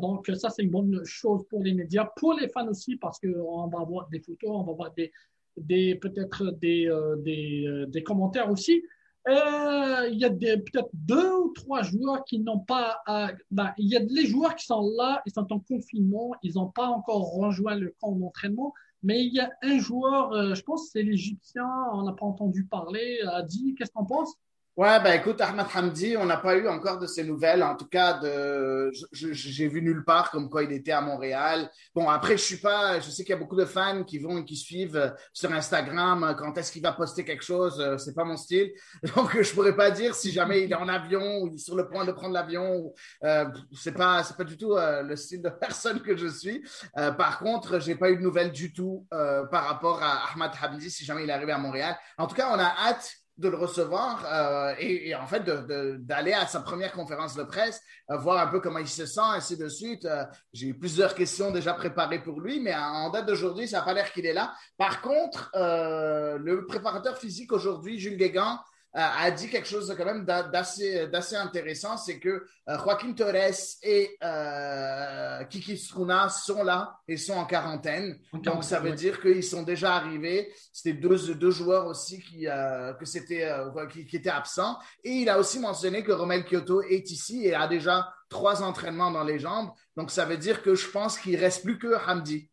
Donc, ça, c'est une bonne chose pour les médias, pour les fans aussi, parce qu'on va avoir des photos, on va avoir des, des peut-être des, des, des commentaires aussi. Euh, il y a peut-être deux ou trois joueurs qui n'ont pas. Ben, il y a les joueurs qui sont là, ils sont en confinement, ils n'ont pas encore rejoint le camp d'entraînement. Mais il y a un joueur, euh, je pense c'est l'Égyptien, on n'a pas entendu parler, a dit, qu'est-ce qu'on pense? Ouais, ben écoute, Ahmad Hamdi, on n'a pas eu encore de ses nouvelles. En tout cas, de, j'ai vu nulle part comme quoi il était à Montréal. Bon, après, je suis pas, je sais qu'il y a beaucoup de fans qui vont et qui suivent euh, sur Instagram euh, quand est-ce qu'il va poster quelque chose. Euh, c'est pas mon style, donc je pourrais pas dire si jamais il est en avion ou sur le point de prendre l'avion. Euh, c'est pas, c'est pas du tout le style de personne que je suis. par contre, j'ai pas eu de nouvelles du tout par rapport à Ahmad Hamdi si jamais il est arrivé à Montréal. En tout cas, on a hâte de le recevoir euh, et, en fait d'aller à sa première conférence de presse, euh, voir un peu comment il se sent, ainsi de suite. Euh, j'ai eu plusieurs questions déjà préparées pour lui, mais en date d'aujourd'hui, ça n'a pas l'air qu'il est là. Par contre, le préparateur physique aujourd'hui, Jules Guégan, a dit quelque chose quand même d'assez, d'assez intéressant, c'est que euh, Joaquin Torres et euh, Kiki Struna sont là et sont en quarantaine. Donc ça veut dire qu'ils sont déjà arrivés. C'était deux, deux joueurs aussi qui, que c'était, qui, qui, étaient absents. Et il a aussi mentionné que Romel Kyoto est ici et a déjà trois entraînements dans les jambes. Donc ça veut dire que je pense qu'il reste plus que Hamdi.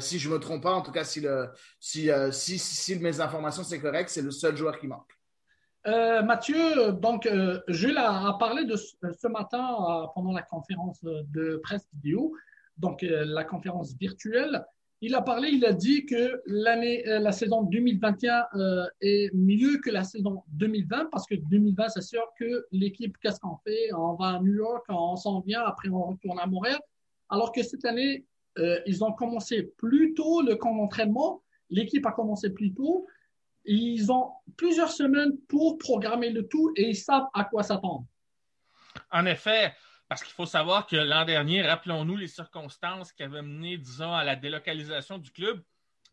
si je me trompe pas, en tout cas, si, le, si, si, si mes informations c'est correct, c'est le seul joueur qui manque. Euh, Mathieu, donc, euh, Jules a, parlé de ce, matin euh, pendant la conférence de presse vidéo, donc la conférence virtuelle. Il a parlé, il a dit que l'année, la saison 2021 est mieux que la saison 2020 parce que 2020, c'est sûr que l'équipe, qu'est-ce qu'on fait? On va à New York, on s'en vient, après on retourne à Montréal. Alors que cette année, ils ont commencé plus tôt le camp d'entraînement. L'équipe a commencé plus tôt ils ont plusieurs semaines pour programmer le tout et ils savent à quoi s'attendre. En effet, parce qu'il faut savoir que l'an dernier, rappelons-nous les circonstances qui avaient mené, disons, à la délocalisation du club.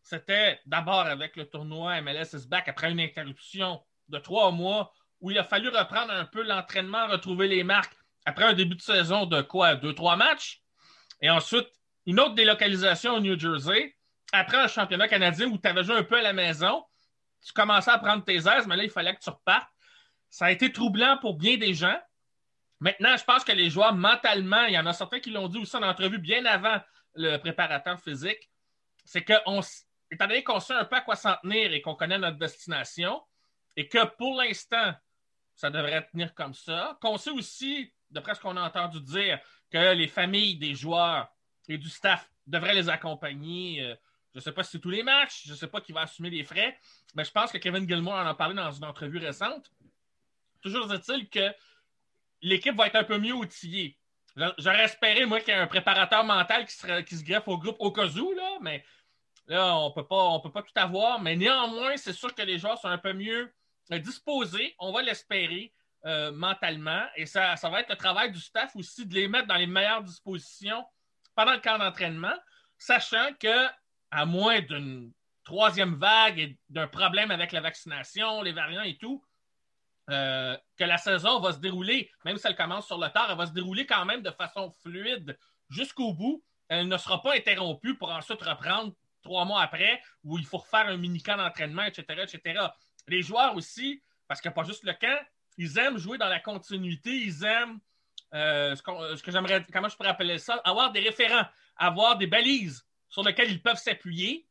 C'était d'abord avec le tournoi MLS is back après une interruption de trois mois où il a fallu reprendre un peu l'entraînement, retrouver les marques après un début de saison de quoi? Deux, trois matchs. Et ensuite, une autre délocalisation au New Jersey après un championnat canadien où tu avais joué un peu à la maison tu commençais à prendre tes aises, mais là, il fallait que tu repartes. Ça a été troublant pour bien des gens. Maintenant, je pense que les joueurs, mentalement, il y en a certains qui l'ont dit aussi en entrevue bien avant le préparateur physique, c'est que, on, étant donné qu'on sait un peu à quoi s'en tenir et qu'on connaît notre destination, et que pour l'instant, ça devrait tenir comme ça. Qu'on sait aussi, d'après ce qu'on a entendu dire, que les familles des joueurs et du staff devraient les accompagner. Je ne sais pas si c'est tous les matchs, je ne sais pas qui va assumer les frais, mais je pense que Kevin Gilmore en a parlé dans une entrevue récente. Toujours est-il que l'équipe va être un peu mieux outillée. J'aurais espéré, moi, qu'il y ait un préparateur mental qui, se greffe au groupe au cas où, là, mais là, on pas, peut pas tout avoir. Mais néanmoins, c'est sûr que les joueurs sont un peu mieux euh, disposés, on va l'espérer, euh, mentalement. Et ça, ça va être le travail du staff aussi de les mettre dans les meilleures dispositions pendant le camp d'entraînement, sachant que, à moins d'une troisième vague et d'un problème avec la vaccination, les variants et tout, euh, que la saison va se dérouler, même si elle commence sur le tard, elle va se dérouler quand même de façon fluide jusqu'au bout. Elle ne sera pas interrompue pour ensuite reprendre trois mois après, où il faut refaire un mini-camp d'entraînement, etc., etc. Les joueurs aussi, parce qu'il n'y a pas juste le camp, ils aiment jouer dans la continuité, ils aiment, euh, ce, que j'aimerais, comment je pourrais appeler ça, avoir des référents, avoir des balises sur lesquelles ils peuvent s'appuyer.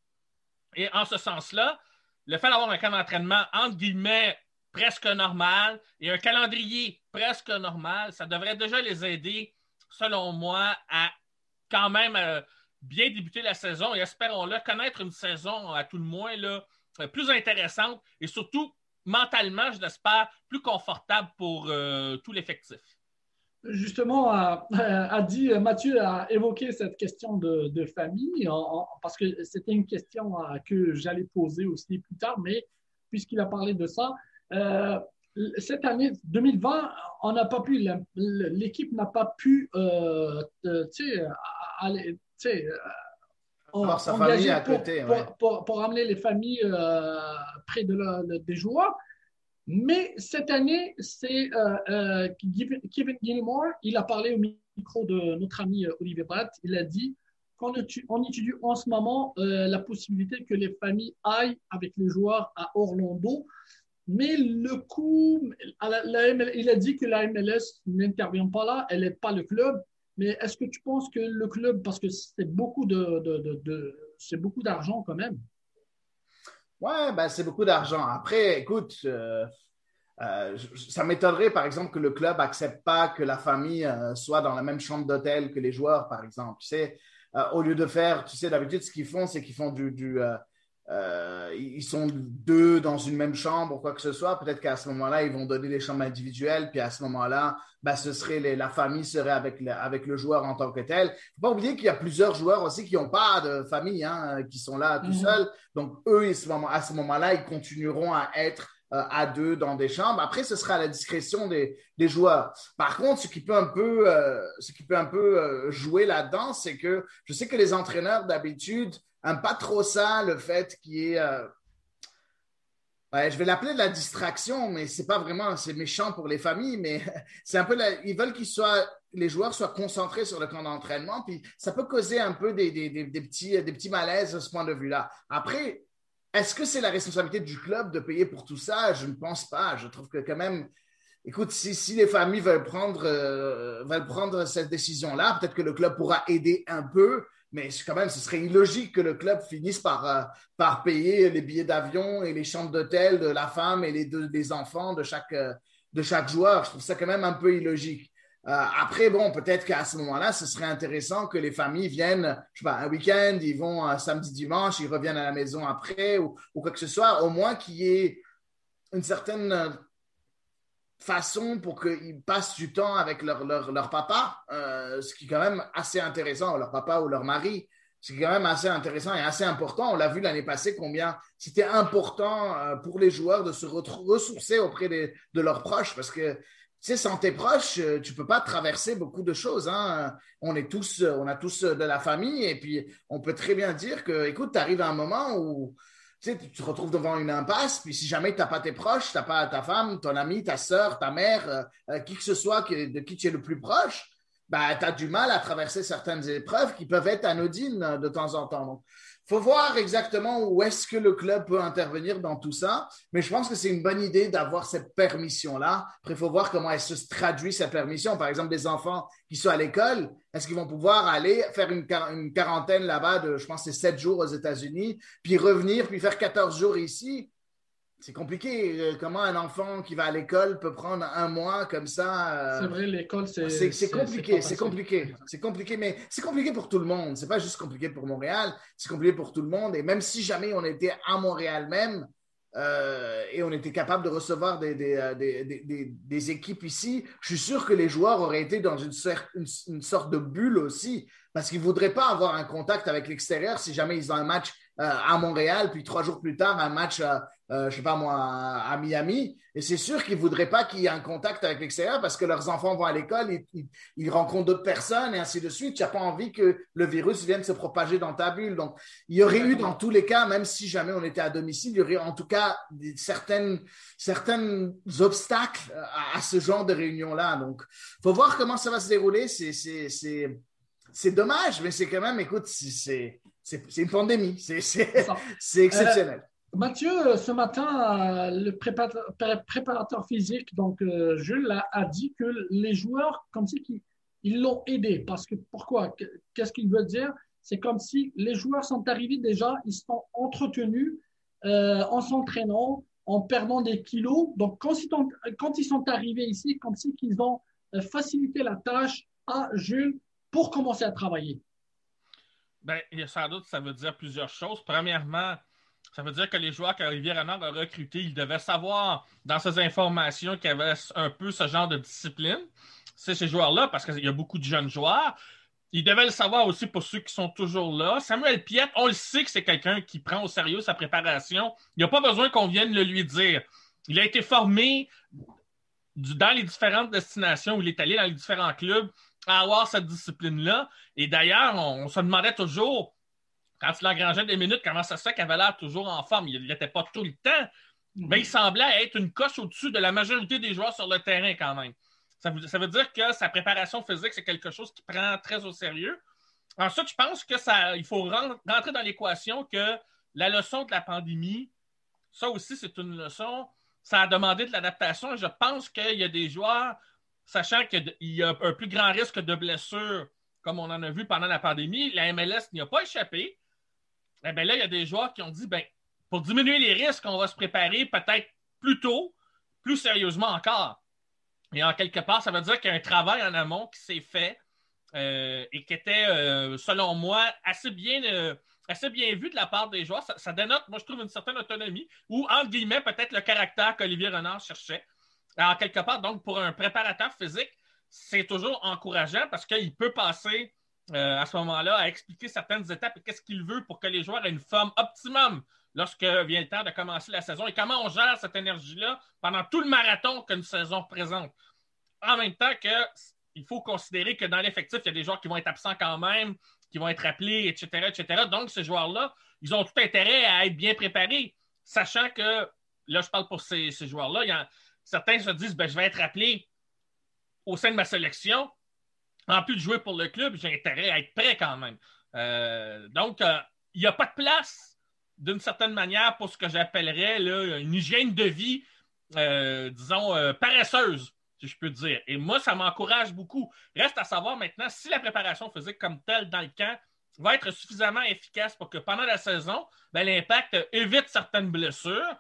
Et en ce sens-là, le fait d'avoir un camp d'entraînement, entre guillemets, presque normal et un calendrier presque normal, ça devrait déjà les aider, selon moi, à quand même euh, bien débuter la saison et espérons-le, connaître une saison à tout le moins là, euh, plus intéressante et surtout mentalement, je l'espère, plus confortable pour euh, tout l'effectif. Justement, a dit, Mathieu a évoqué cette question de, famille parce que c'était une question que j'allais poser aussi plus tard, mais puisqu'il a parlé de ça, euh, cette année 2020, on n'a pas pu, l'équipe n'a pas pu, euh, euh aller, avoir sa famille à côté, pour, pour, amener les familles euh, près de des joueurs. Mais cette année, c'est Kevin Gilmore, il a parlé au micro de notre ami Olivier Bratt, il a dit qu'on on étudie en ce moment la possibilité que les familles aillent avec les joueurs à Orlando mais le coup, il a dit que la MLS n'intervient pas là, elle n'est pas le club. Mais est-ce que tu penses que le club, parce que c'est beaucoup de, c'est beaucoup d'argent quand même? Ouais, ben c'est beaucoup d'argent. Après, écoute, euh, euh, ça m'étonnerait par exemple que le club accepte pas que la famille euh, soit dans la même chambre d'hôtel que les joueurs, par exemple. Tu sais, au lieu de faire, tu sais, d'habitude, ce qu'ils font, c'est qu'ils font du, du euh, ils sont deux dans une même chambre ou quoi que ce soit. Peut-être qu'à ce moment-là, ils vont donner des chambres individuelles. Puis à ce moment-là, ben, ce serait la famille serait avec le, avec le joueur en tant que tel. Il faut pas oublier qu'il y a plusieurs joueurs aussi qui n'ont pas de famille, hein, qui sont là tout mhm. seuls. Donc eux, à ce moment-là, ils continueront à être à deux dans des chambres. Après, ce sera à la discrétion des, des joueurs. Par contre, ce qui peut un peu, euh, ce qui peut un peu jouer là-dedans, c'est que je sais que les entraîneurs d'habitude n'aime pas trop ça, le fait qu'il y ait. Euh, je vais l'appeler de la distraction, mais c'est pas vraiment, c'est méchant pour les familles, mais c'est un peu, ils veulent qu'ils soient, les joueurs soient concentrés sur le camp d'entraînement, puis ça peut causer un peu des, des, des, petits, des petits malaises de ce point de vue-là. Après, est-ce que c'est la responsabilité du club de payer pour tout ça? Je ne pense pas. Je trouve que quand même, écoute, si, les familles veulent prendre, euh, veulent prendre cette décision-là, peut-être que le club pourra aider un peu, mais quand même, ce serait illogique que le club finisse par, euh, par payer les billets d'avion et les chambres d'hôtel de la femme et les deux, des enfants de chaque, euh, de chaque joueur. Je trouve ça quand même un peu illogique. Euh, après, bon, peut-être qu'à ce moment-là, ce serait intéressant que les familles viennent, je sais pas, un week-end, ils vont un samedi, dimanche, ils reviennent à la maison après ou, quoi que ce soit, au moins qu'il y ait une certaine façon pour qu'ils passent du temps avec leur, leur, leur papa, euh, ce qui est quand même assez intéressant, leur papa ou leur mari. C'est quand même assez intéressant et assez important. On l'a vu l'année passée combien c'était important euh, pour les joueurs de se ressourcer auprès de leurs proches parce que sais, sans tes proches, euh, tu peux pas traverser beaucoup de choses. Hein. On est tous, on a tous de la famille et puis on peut très bien dire que, écoute, tu arrives à un moment où tu, te retrouves devant une impasse, puis si jamais tu n'as pas tes proches, tu n'as pas ta femme, ton ami, ta soeur, ta mère, euh, euh, qui que ce soit de qui tu es le plus proche, ben, tu as du mal à traverser certaines épreuves qui peuvent être anodines euh, de temps en temps faut voir exactement où est-ce que le club peut intervenir dans tout ça, mais je pense que c'est une bonne idée d'avoir cette permission-là. Après, il faut voir comment elle se traduit, cette permission. Par exemple, des enfants qui sont à l'école, est-ce qu'ils vont pouvoir aller faire une, quarantaine là-bas de, je pense, c'est sept jours aux États-Unis, puis revenir, puis faire 14 jours ici? C'est compliqué. Euh, comment un enfant qui va à l'école peut prendre un mois comme ça euh, C'est vrai, l'école, c'est. C'est compliqué, c'est compliqué. C'est compliqué, mais c'est compliqué pour tout le monde. C'est pas juste compliqué pour Montréal, c'est compliqué pour tout le monde. Et même si jamais on était à Montréal même euh, et on était capable de recevoir des, des, des, équipes ici, je suis sûr que les joueurs auraient été dans une, une sorte de bulle aussi parce qu'ils ne voudraient pas avoir un contact avec l'extérieur si jamais ils ont un match euh, à Montréal, puis trois jours plus tard, un match, euh, euh, je sais pas moi, à, Miami. Et c'est sûr qu'ils voudraient pas qu'il y ait un contact avec l'extérieur parce que leurs enfants vont à l'école, ils, ils, rencontrent d'autres personnes et ainsi de suite. Tu n'as pas envie que le virus vienne se propager dans ta bulle. Donc, il y aurait eu dans tous les cas, même si jamais on était à domicile, il y aurait en tout cas certaines, certains obstacles à, ce genre de réunion-là. Donc, faut voir comment ça va se dérouler. C'est, c'est, c'est, c'est dommage, mais c'est quand même, écoute, c'est c'est une pandémie. C'est exceptionnel. Euh, Mathieu, ce matin, le préparateur, physique, donc euh, Jules, a, dit que les joueurs, comme si ils l'ont aidé. Parce que pourquoi? Qu'est-ce qu'il veut dire? C'est comme si les joueurs sont arrivés déjà, ils sont entretenus euh, en s'entraînant, en perdant des kilos. Donc, quand ils, sont, quand ils sont arrivés ici, comme si qu'ils ont facilité la tâche à Jules pour commencer à travailler. A sans doute, ça veut dire plusieurs choses. Premièrement, ça veut dire que les joueurs que Rivière-Nord a recrutés, ils devaient savoir dans ces informations qu'il y avait un peu ce genre de discipline. C'est ces joueurs-là, parce qu'il y a beaucoup de jeunes joueurs. Ils devaient le savoir aussi pour ceux qui sont toujours là. Samuel Piette, on le sait que c'est quelqu'un qui prend au sérieux sa préparation. Il n'y a pas besoin qu'on vienne le lui dire. Il a été formé dans les différentes destinations où il est allé, dans les différents clubs à avoir cette discipline-là. Et d'ailleurs, on, se demandait toujours, quand il engrangeait des minutes, comment ça se fait qu'il avait l'air toujours en forme? Il n'était pas tout le temps, mais il semblait être une coche au-dessus de la majorité des joueurs sur le terrain quand même. Ça veut, dire que sa préparation physique, c'est quelque chose qui prend très au sérieux. Ensuite, je pense que ça, il faut rentrer dans l'équation que la leçon de la pandémie, ça aussi, c'est une leçon. Ça a demandé de l'adaptation. Je pense qu'il y a des joueurs sachant qu'il y a un plus grand risque de blessure, comme on en a vu pendant la pandémie, la MLS n'y a pas échappé. Eh bien là, il y a des joueurs qui ont dit, ben, pour diminuer les risques, on va se préparer peut-être plus tôt, plus sérieusement encore. Et en quelque part, ça veut dire qu'il y a un travail en amont qui s'est fait euh, et qui était, euh, selon moi, assez bien, euh, assez bien vu de la part des joueurs. Ça, ça, dénote, moi, je trouve, une certaine autonomie ou, entre guillemets, peut-être le caractère qu'Olivier Renard cherchait. Alors, quelque part, donc, pour un préparateur physique, c'est toujours encourageant parce qu'il peut passer euh, à ce moment-là à expliquer certaines étapes et qu'est-ce qu'il veut pour que les joueurs aient une forme optimum lorsque vient le temps de commencer la saison et comment on gère cette énergie-là pendant tout le marathon qu'une saison représente. En même temps qu'il faut considérer que dans l'effectif, il y a des joueurs qui vont être absents quand même, qui vont être appelés, etc., etc. Donc, ces joueurs-là, ils ont tout intérêt à être bien préparés, sachant que, là, je parle pour ces, joueurs-là, il certains se disent ben, je vais être appelé au sein de ma sélection. En plus de jouer pour le club, j'ai intérêt à être prêt quand même. Euh, donc, euh, il n'y a pas de place, d'une certaine manière, pour ce que j'appellerais une hygiène de vie, euh, disons, paresseuse, si je peux dire. Et moi, ça m'encourage beaucoup. Reste à savoir maintenant si la préparation physique comme telle dans le camp va être suffisamment efficace pour que pendant la saison, ben, l'impact évite certaines blessures.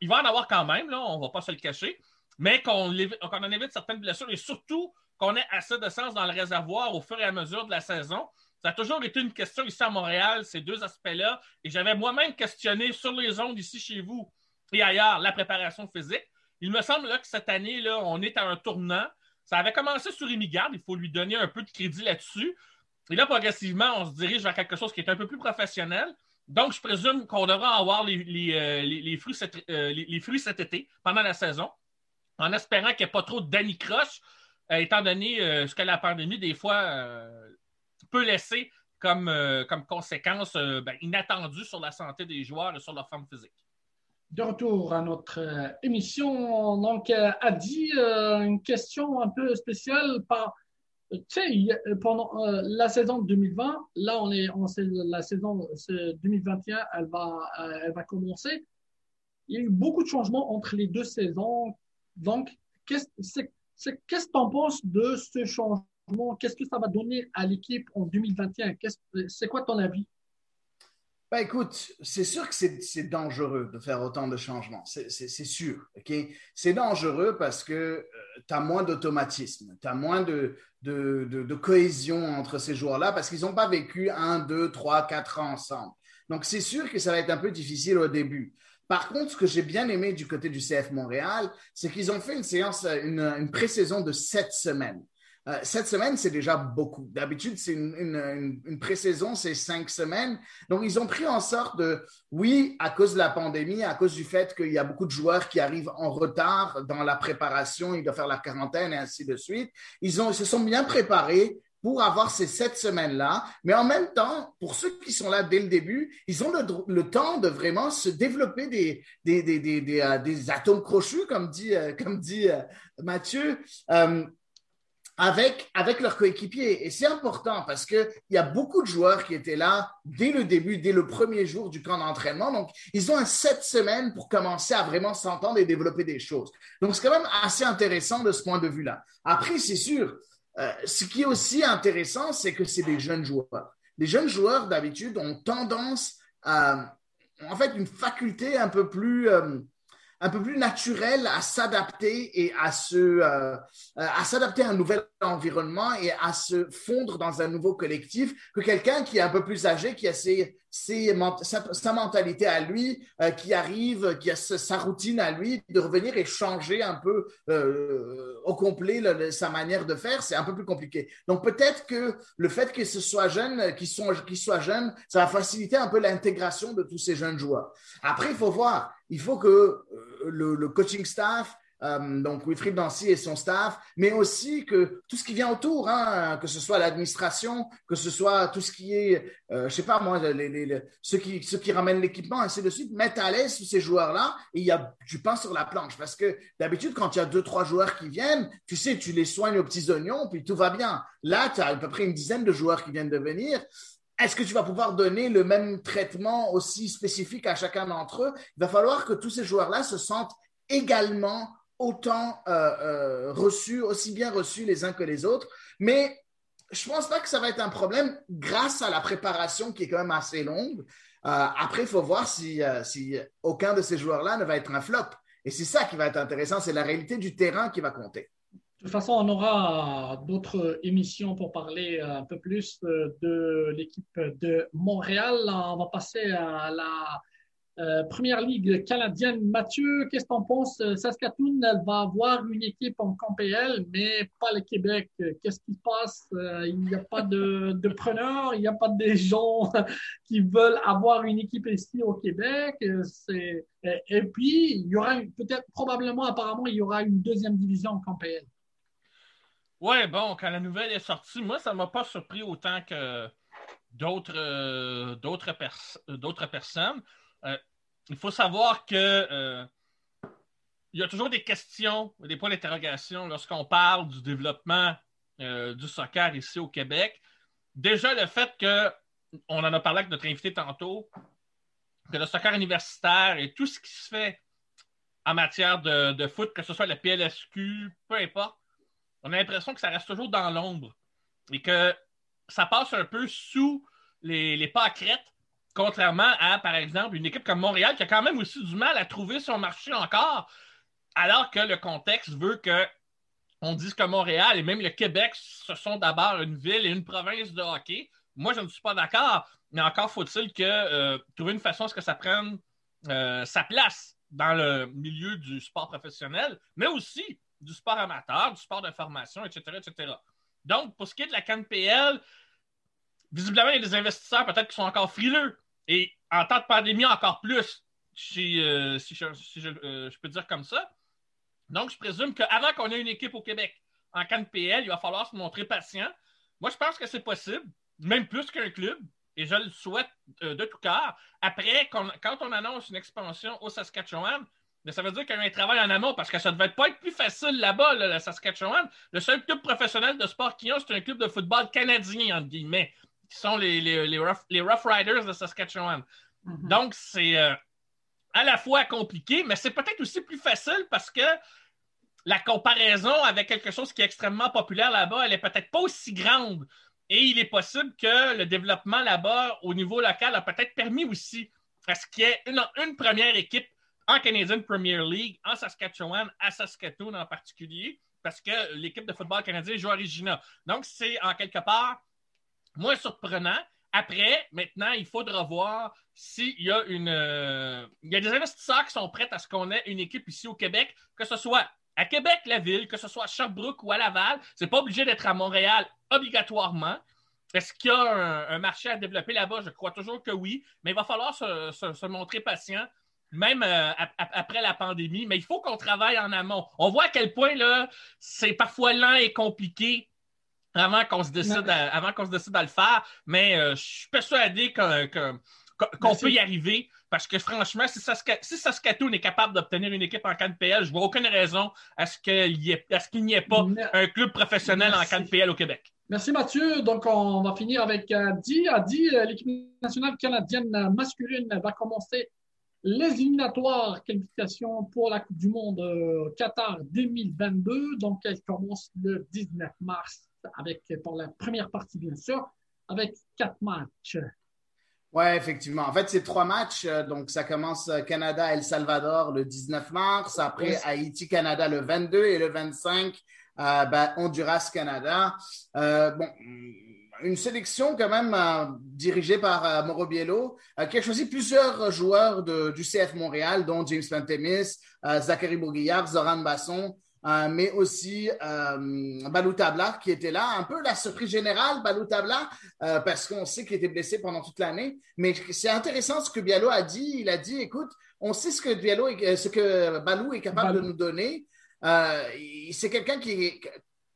il va en avoir quand même, là, on ne va pas se le cacher, mais qu'on en évite certaines blessures et surtout qu'on ait assez de sens dans le réservoir au fur et à mesure de la saison. Ça a toujours été une question ici à Montréal, ces deux aspects-là. Et j'avais moi-même questionné sur les ondes ici chez vous et ailleurs la préparation physique. Il me semble là, que cette année, là, on est à un tournant. Ça avait commencé sur Imigard, il faut lui donner un peu de crédit là-dessus. Et là, progressivement, on se dirige vers quelque chose qui est un peu plus professionnel. Donc, je présume qu'on devra avoir les, euh, fruits cet, euh, les, fruits cet été, pendant la saison, en espérant qu'il n'y ait pas trop d'anicroche, euh, étant donné ce que la pandémie, des fois, peut laisser comme, comme conséquence ben, inattendue sur la santé des joueurs et sur leur forme physique. De retour à notre émission, donc, a dit une question un peu spéciale par tu sais, pendant euh, la saison 2020, là, on est, on la saison 2021, elle va, euh, elle va commencer. Il y a eu beaucoup de changements entre les deux saisons. Donc, qu'est-ce que tu en penses de ce changement? Qu'est-ce que ça va donner à l'équipe en 2021? C'est quoi ton avis? Ben écoute, c'est sûr que c'est dangereux de faire autant de changements, c'est sûr. ok? C'est dangereux parce que euh, tu as moins d'automatisme, tu as moins de, cohésion entre ces joueurs-là parce qu'ils n'ont pas vécu un, deux, trois, quatre ans ensemble. Donc c'est sûr que ça va être un peu difficile au début. Par contre, ce que j'ai bien aimé du côté du CF Montréal, c'est qu'ils ont fait une séance, une, une pré-saison de sept semaines. Euh, cette semaine, c'est déjà beaucoup. D'habitude, c'est une, une, pré-saison, c'est cinq semaines. Donc, ils ont pris en sorte de, oui, à cause de la pandémie, à cause du fait qu'il y a beaucoup de joueurs qui arrivent en retard dans la préparation, ils doivent faire la quarantaine et ainsi de suite. Ils, ont, ils se sont bien préparés pour avoir ces sept semaines-là. Mais en même temps, pour ceux qui sont là dès le début, ils ont le, temps de vraiment se développer des, euh, atomes crochus, comme dit, euh, comme dit Mathieu avec, avec leurs coéquipiers. Et c'est important parce qu'il y a beaucoup de joueurs qui étaient là dès le début, dès le premier jour du camp d'entraînement. Donc, ils ont un sept semaines pour commencer à vraiment s'entendre et développer des choses. Donc, c'est quand même assez intéressant de ce point de vue-là. Après, c'est sûr, euh, ce qui est aussi intéressant, c'est que c'est des jeunes joueurs. Les jeunes joueurs, d'habitude, ont tendance à, en fait, une faculté un peu plus... Euh, un peu plus naturel à s'adapter et à se euh, à s'adapter à un nouvel environnement et à se fondre dans un nouveau collectif que quelqu'un qui est un peu plus âgé, qui a ses, ses sa, mentalité à lui, euh, qui arrive, qui a sa, routine à lui, de revenir et changer un peu euh, au complet sa manière de faire, c'est un peu plus compliqué. Donc peut-être que le fait que ce soit jeune, qu'ils sont, qu'ils soient jeunes, ça va faciliter un peu l'intégration de tous ces jeunes joueurs. Après, il faut voir, il faut que euh, le, coaching staff euh, donc Wilfried Nancy et son staff, mais aussi que tout ce qui vient autour, hein, que ce soit l'administration, que ce soit tout ce qui est, euh, je sais pas moi, les, ceux, qui, ceux ramènent l'équipement, ainsi de suite, mettent à l'aise tous ces joueurs-là et il y a du pain sur la planche. Parce que d'habitude, quand il y a deux, trois joueurs qui viennent, tu sais, tu les soignes aux petits oignons, puis tout va bien. Là, tu as à peu près une dizaine de joueurs qui viennent de venir. Est-ce que tu vas pouvoir donner le même traitement aussi spécifique à chacun d'entre eux? Il va falloir que tous ces joueurs-là se sentent également autant euh, euh, reçus, aussi bien reçus les uns que les autres. Mais je pense pas que ça va être un problème grâce à la préparation qui est quand même assez longue. Euh, après, il faut voir si aucun de ces joueurs-là ne va être un flop. Et c'est ça qui va être intéressant, c'est la réalité du terrain qui va compter. De toute façon, on aura d'autres émissions pour parler un peu plus de l'équipe de Montréal. On va passer à la euh, première ligue canadienne. Mathieu, qu'est-ce que tu en penses? Saskatoon, elle va avoir une équipe en COMPL, mais pas le Québec. Qu'est-ce qui se passe? Euh, il n'y a pas de, preneurs, il n'y a pas des gens qui veulent avoir une équipe ici au Québec. Et, et puis, il y aura peut-être, probablement, apparemment, il y aura une deuxième division en COMPL. Ouais, bon, quand la nouvelle est sortie, moi, ça ne m'a pas surpris autant que d'autres euh, d'autres personnes. Euh, il faut savoir que euh, il y a toujours des questions, des points d'interrogation lorsqu'on parle du développement euh, du soccer ici au Québec. Déjà, le fait que, on en a parlé avec notre invité tantôt, que le soccer universitaire et tout ce qui se fait en matière de, foot, que ce soit le PLSQ, peu importe, on a l'impression que ça reste toujours dans l'ombre et que ça passe un peu sous les, les pâquerettes Contrairement à, par exemple, une équipe comme Montréal qui a quand même aussi du mal à trouver son marché encore, alors que le contexte veut que on dise que Montréal et même le Québec, ce sont d'abord une ville et une province de hockey. Moi, je ne suis pas d'accord, mais encore faut-il que euh, trouver une façon à ce que ça prenne euh, sa place dans le milieu du sport professionnel, mais aussi du sport amateur, du sport de formation, etc., etc. Donc, pour ce qui est de la CanPL, visiblement, il y a des investisseurs peut-être qui sont encore frileux et en temps de pandémie, encore plus, si, euh, euh, je, peux dire comme ça. Donc, je présume qu'avant qu'on ait une équipe au Québec en CanPL, il va falloir se montrer patient. Moi, je pense que c'est possible, même plus qu'un club, et je le souhaite euh, de tout cœur. Après, quand on annonce une expansion au Saskatchewan, ça veut dire qu'il y a un travail en amont parce que ça ne devait pas être plus facile là-bas, le Saskatchewan. Le seul club professionnel de sport qu'ils ont, c'est un club de football canadien, entre guillemets qui sont les, les, rough, Riders de Saskatchewan. Mhm. Donc, c'est euh, à la fois compliqué, mais c'est peut-être aussi plus facile parce que la comparaison avec quelque chose qui est extrêmement populaire là-bas, elle est peut-être pas aussi grande. Et il est possible que le développement là-bas, au niveau local, a peut-être permis aussi à ce qu'il y ait une, première équipe en Canadian Premier League, en Saskatchewan, à Saskatoon en particulier, parce que l'équipe de football canadien joue à Regina. Donc, c'est en quelque part moins surprenant. Après, maintenant, il faudra voir s'il y a une. Euh, il y a des investisseurs qui sont prêts à ce qu'on ait une équipe ici au Québec, que ce soit à Québec, la ville, que ce soit à Sherbrooke ou à Laval. C'est pas obligé d'être à Montréal obligatoirement. Est-ce qu'il y a un, marché à développer là-bas? Je crois toujours que oui, mais il va falloir se, montrer patient, même euh, après la pandémie. Mais il faut qu'on travaille en amont. On voit à quel point là, c'est parfois lent et compliqué avant qu'on se décide à, avant qu'on se décide à le faire. Mais euh, je suis persuadé qu'on peut y arriver. Parce que franchement, si, Saskatoon est capable d'obtenir une équipe en CanPL, je vois aucune raison à ce qu'il n'y ait, pas un club professionnel en CanPL au Québec. Merci Mathieu. Donc on va finir avec Adi. Adi, l'équipe nationale canadienne masculine va commencer les éliminatoires qualifications pour la Coupe du Monde euh, Qatar 2022. Donc elle commence le 19 mars avec pour la première partie bien sûr avec quatre matchs. Oui, effectivement. En fait, c'est trois matchs. Euh, donc, ça commence euh, Canada-El Salvador le 19 mars, après Haïti-Canada le 22 et le 25, euh, ben, Honduras-Canada. bon, une sélection quand même dirigée par Mauro Biello, qui a choisi plusieurs joueurs du CF Montréal, dont James Pantemis, Zachary Bourguillard, Zoran Basson, euh, mais aussi euh, Balou Tabla qui était là. Un peu la surprise générale, Balou Tabla, euh, parce qu'on sait qu'il était blessé pendant toute l'année. Mais c'est intéressant ce que Bialo a dit. Il a dit, écoute, on sait ce que Bialo, ce que Balou est capable de nous donner. Euh, c'est quelqu'un qui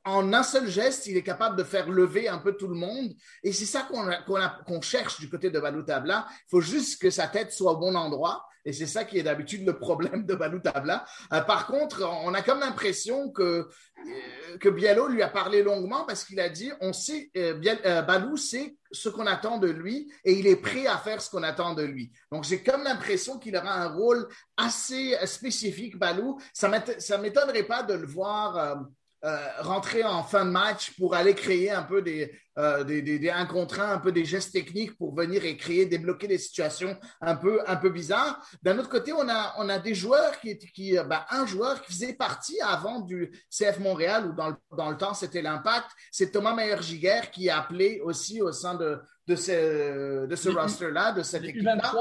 en un seul geste, il est capable de faire lever un peu tout le monde. Et c'est ça qu'on cherche du côté de Balou Tabla. Il faut juste que sa tête soit au bon endroit. Et c'est ça qui est d'habitude le problème de Balou Tabla. Euh, par contre, on a comme l'impression que, euh, que Biello lui a parlé longuement parce qu'il a dit on sait, euh, Balou sait ce qu'on attend de lui et il est prêt à faire ce qu'on attend de lui. Donc, j'ai comme l'impression qu'il aura un rôle assez spécifique, Balou. Ça ne m'étonnerait pas de le voir euh, rentrer en fin de match pour aller créer un peu des, euh, des, des, un contre un, un peu des gestes techniques pour venir et créer, débloquer des situations un peu, un peu bizarres. D'un autre côté, on a, on a des joueurs qui, qui ben, un joueur qui faisait partie avant du CF Montréal ou dans le, dans le temps c'était l'Impact, c'est Thomas Meyer-Giguer qui a appelé aussi au sein de, de ce, de ce roster-là, de cette équipe-là.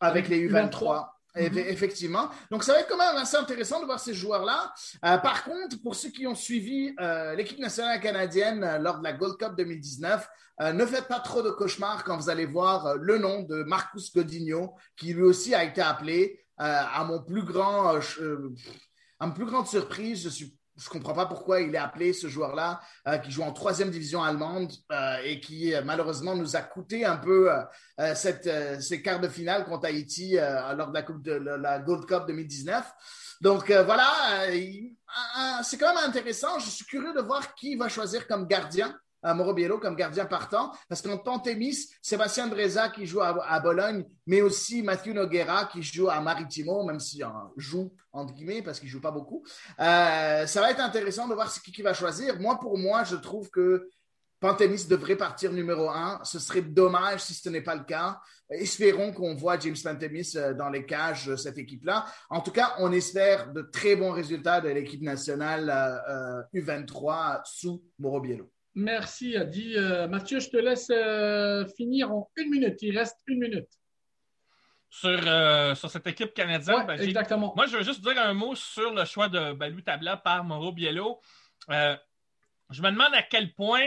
Avec les U23. Mhm. Effectivement. Donc, ça va être quand même assez intéressant de voir ces joueurs-là. Euh, par contre, pour ceux qui ont suivi euh, l'équipe nationale canadienne euh, lors de la Gold Cup 2019, ne faites pas trop de cauchemars quand vous allez voir le nom de Marcus Godinho, qui lui aussi a été appelé. à mon plus grand, à plus grande surprise, je suis je ne comprends pas pourquoi il est appelé ce joueur-là, euh, qui joue en troisième division allemande euh, et qui euh, malheureusement nous a coûté un peu cette, ces quarts de finale contre Haïti lors de la, coupe de, la Gold Cup 2019. Donc voilà, c'est quand même intéressant. Je suis curieux de voir qui va choisir comme gardien à Moro comme gardien partant, parce qu'en Pantémis, Sébastien Breza qui joue à, Bologne, mais aussi Mathieu Noguera qui joue à Maritimo, même s'il joue entre guillemets parce qu'il joue pas beaucoup. Euh, ça va être intéressant de voir qui, qui va choisir. Moi, pour moi, je trouve que Pantémis devrait partir numéro un. Ce serait dommage si ce n'est pas le cas. Espérons qu'on voit James Pantémis euh, dans les cages de cette équipe-là. En tout cas, on espère de très bons résultats de l'équipe nationale U23 euh, sous Moro Biello. Merci, Adi. Euh, Mathieu, je te laisse euh, finir en une minute. Il reste une minute. Sur, euh, sur cette équipe canadienne, ben, exactement. Moi, je veux juste dire un mot sur le choix de Balou Tabla par Mauro Biello. je me demande à quel point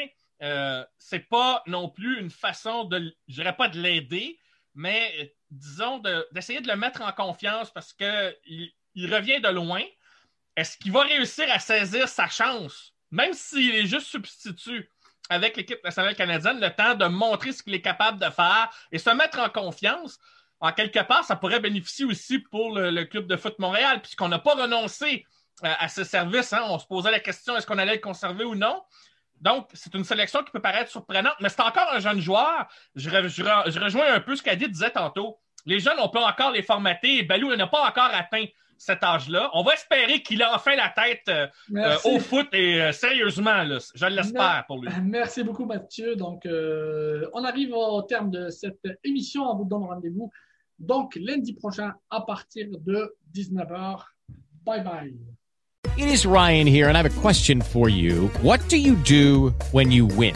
c'est pas non plus une façon de, je dirais pas de l'aider, mais disons d'essayer de, le mettre en confiance parce qu'il il revient de loin. Est-ce qu'il va réussir à saisir sa chance? Même s'il est juste substitut avec l'équipe nationale canadienne, le temps de montrer ce qu'il est capable de faire et se mettre en confiance, en quelque part, ça pourrait bénéficier aussi pour le, club de foot Montréal, puisqu'on n'a pas renoncé euh, à ce service. Hein. On se posait la question est-ce qu'on allait le conserver ou non? Donc, c'est une sélection qui peut paraître surprenante, mais c'est encore un jeune joueur. Je, rejoins un peu ce qu'Adi disait tantôt. Les jeunes, on peut encore les formater. Balou n'a pas encore atteint cet âge-là. On va espérer qu'il a enfin la tête euh, euh, au foot et sérieusement, je l'espère pour lui. Merci beaucoup, Mathieu. Donc, on arrive au terme de cette émission. On vous donne rendez-vous donc lundi prochain à partir de 19h. Bye bye. It is Ryan here, and I have a question for you. What do you do when you win?